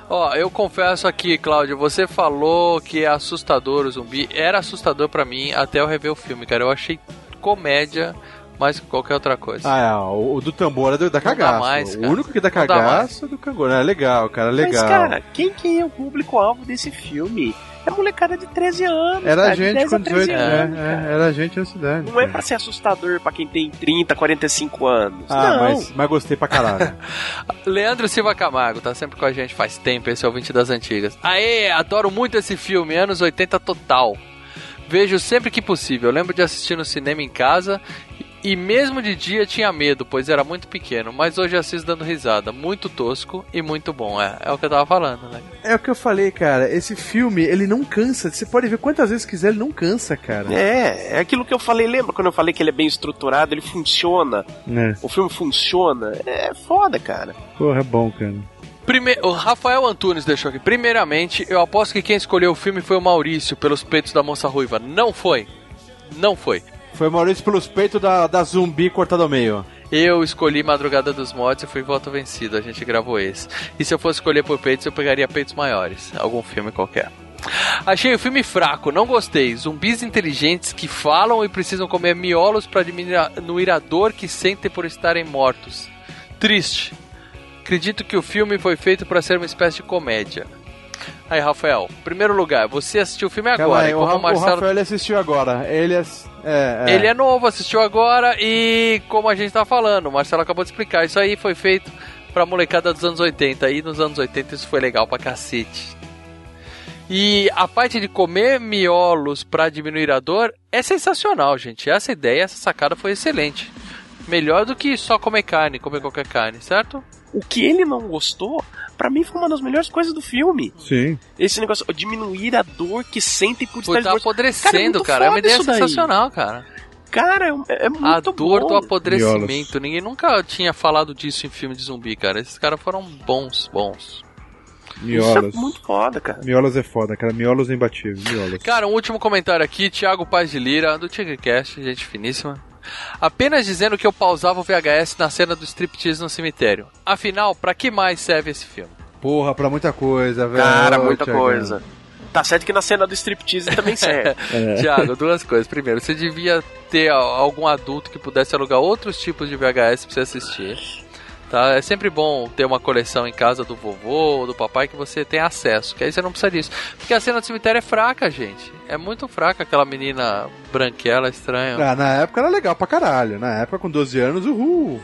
Ó, eu confesso aqui, Cláudio, você falou que é assustador o zumbi. Era assustador pra mim até eu rever o filme, cara. Eu achei comédia mais que qualquer outra coisa. Ah, é, o, o do tambor é do, da cagaço. mais, o único que dá cagaço é do canguru. É legal, cara, legal. Mas, cara, quem que é o público-alvo desse filme? É molecada de 13 anos. Era cara, gente 10 com a 13 18 anos. é, é, era a gente na cidade. Não é pra ser assustador pra quem tem 30, 45 anos. Ah, não. mas, mas gostei pra caralho. Leandro Silva Camargo, tá sempre com a gente faz tempo, esse é o 20 das antigas. Aê, adoro muito esse filme, anos 80 total. Vejo sempre que possível. Lembro de assistir no cinema em casa e mesmo de dia tinha medo, pois era muito pequeno, mas hoje assisto dando risada. Muito tosco e muito bom, é, é o que eu tava falando, né? é o que eu falei, cara. Esse filme, ele não cansa. Você pode ver quantas vezes quiser, ele não cansa, cara. É, é aquilo que eu falei, lembra quando eu falei que ele é bem estruturado, ele funciona, É. o filme funciona, é foda, cara. Porra, é bom, cara. Prime... O Rafael Antunes deixou aqui. Primeiramente, eu aposto que quem escolheu o filme foi o Maurício, pelos peitos da moça ruiva. Não foi. Não foi. Foi Maurício pelos peitos da, da zumbi cortado ao meio. Eu escolhi Madrugada dos Mortos e fui voto vencido. A gente gravou esse. E se eu fosse escolher por peitos, eu pegaria peitos maiores. Algum filme qualquer. Achei o filme fraco, não gostei. Zumbis inteligentes que falam e precisam comer miolos para diminuir a dor que sentem por estarem mortos. Triste. Acredito que o filme foi feito para ser uma espécie de comédia. Aí, Rafael, primeiro lugar, você assistiu o filme Calma agora. aí, o, Ra- Marcelo o Rafael ele assistiu agora. Ele é. É, é. ele é novo, assistiu agora e como a gente tá falando, o Marcelo acabou de explicar, isso aí foi feito pra molecada dos anos 80 e nos anos 80 isso foi legal pra cacete. E a parte de comer miolos pra diminuir a dor é sensacional, gente. Essa ideia, essa sacada foi excelente. Melhor do que só comer carne, comer qualquer carne, certo? O que ele não gostou, pra mim foi uma das melhores coisas do filme. Sim. Esse negócio, diminuir a dor que sentem por estar tá apodrecendo, muito cara. É uma ideia sensacional, cara. Cara, é, é muito A dor bom. do apodrecimento. Ninguém nunca tinha falado disso em filme de zumbi, cara. Esses caras foram bons, bons. Miolas. Isso é muito foda, cara. Miolas é foda, cara. Miolas é imbatível. Miolas. Cara, um último comentário aqui, Thiago Paz de Lira, do Tigrecast, gente finíssima. Apenas dizendo que eu pausava o VHS na cena do striptease no cemitério. Afinal, pra que mais serve esse filme? Porra, pra muita coisa, velho. Cara, muita coisa. Tá certo que na cena do striptease também serve. Tiago, duas coisas. Primeiro, você devia ter algum adulto que pudesse alugar outros tipos de VHS pra você assistir. Tá? É sempre bom ter uma coleção em casa do vovô ou do papai que você tem acesso, que aí você não precisa disso. Porque a cena do cemitério é fraca, gente. É muito fraca aquela menina branquela, estranha. Ah, na época era legal pra caralho. Na época, com 12 anos, uhul.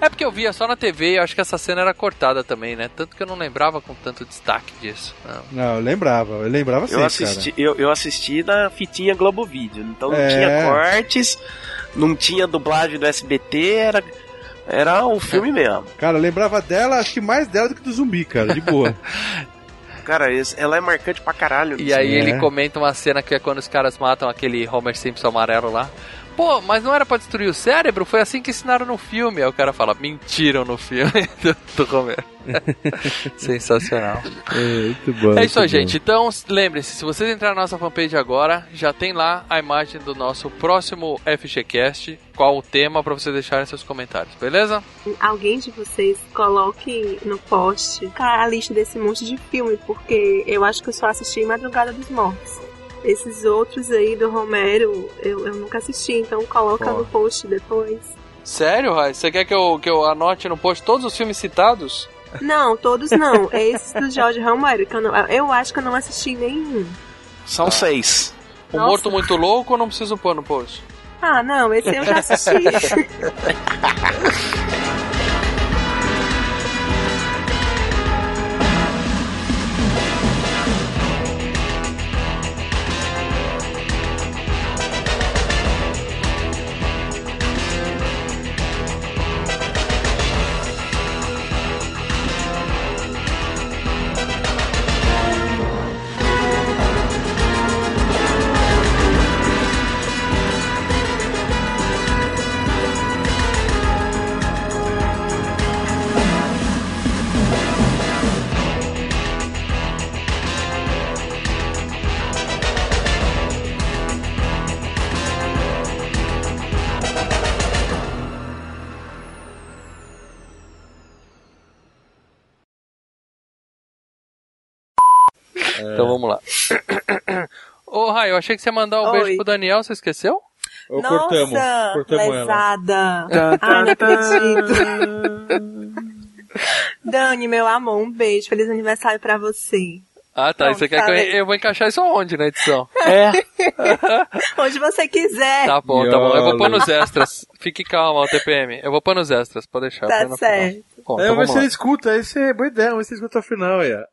É porque eu via só na TV e eu acho que essa cena era cortada também, né? Tanto que eu não lembrava com tanto destaque disso. Não. Não, eu lembrava. Eu lembrava sim, Eu assisti, eu, eu assisti na fitinha Globo Vídeo, então não É. tinha cortes, não tinha dublagem do SBT, era, era o filme mesmo. cara. Eu lembrava dela, acho que mais dela do que do zumbi, cara. De boa. Cara, ela é marcante pra caralho. E aí É. ele comenta uma cena que é quando os caras matam aquele Homer Simpson amarelo lá. Pô, mas não era pra destruir o cérebro? Foi assim que ensinaram no filme. Aí o cara fala, mentiram no filme do, do Homer. Sensacional. É, muito bom. É isso aí, gente. Então, lembre-se, se vocês entrarem na nossa fanpage agora, já tem lá a imagem do nosso próximo FGCast, qual o tema pra vocês deixarem seus comentários, beleza? Alguém de vocês coloque no post a lista desse monte de filme, porque eu acho que eu só assisti Madrugada dos Mortos. Esses outros aí do Romero eu, eu nunca assisti, então coloca no post depois. Sério, Rai? Você quer que eu, que eu anote no post todos os filmes citados? Não, todos não. É esses do George Romero, que eu, não, eu acho que eu não assisti nenhum. São seis. O Nossa. Morto Muito Louco ou não preciso pôr no post? Ah, não, esse eu já assisti. Então vamos lá. Ô, Rai, eu achei que você ia mandar um Oi. beijo pro Daniel, você esqueceu? Ou Nossa, cortamos, cortamos ela. lesada. Tá, Ai, não acredito. Dani, meu amor, um beijo. Feliz aniversário pra você. Ah, tá. Você quer que eu, eu vou encaixar isso aonde na edição? É. Onde você quiser. Tá bom, tá bom. Eu vou pôr nos extras. Fique calma, o TPM. Eu vou pôr nos extras, pode deixar. Tá certo. Bom, É, então mas vamos se ele lá. escuta, esse é boa ideia, mas se ele escuta ao final, é.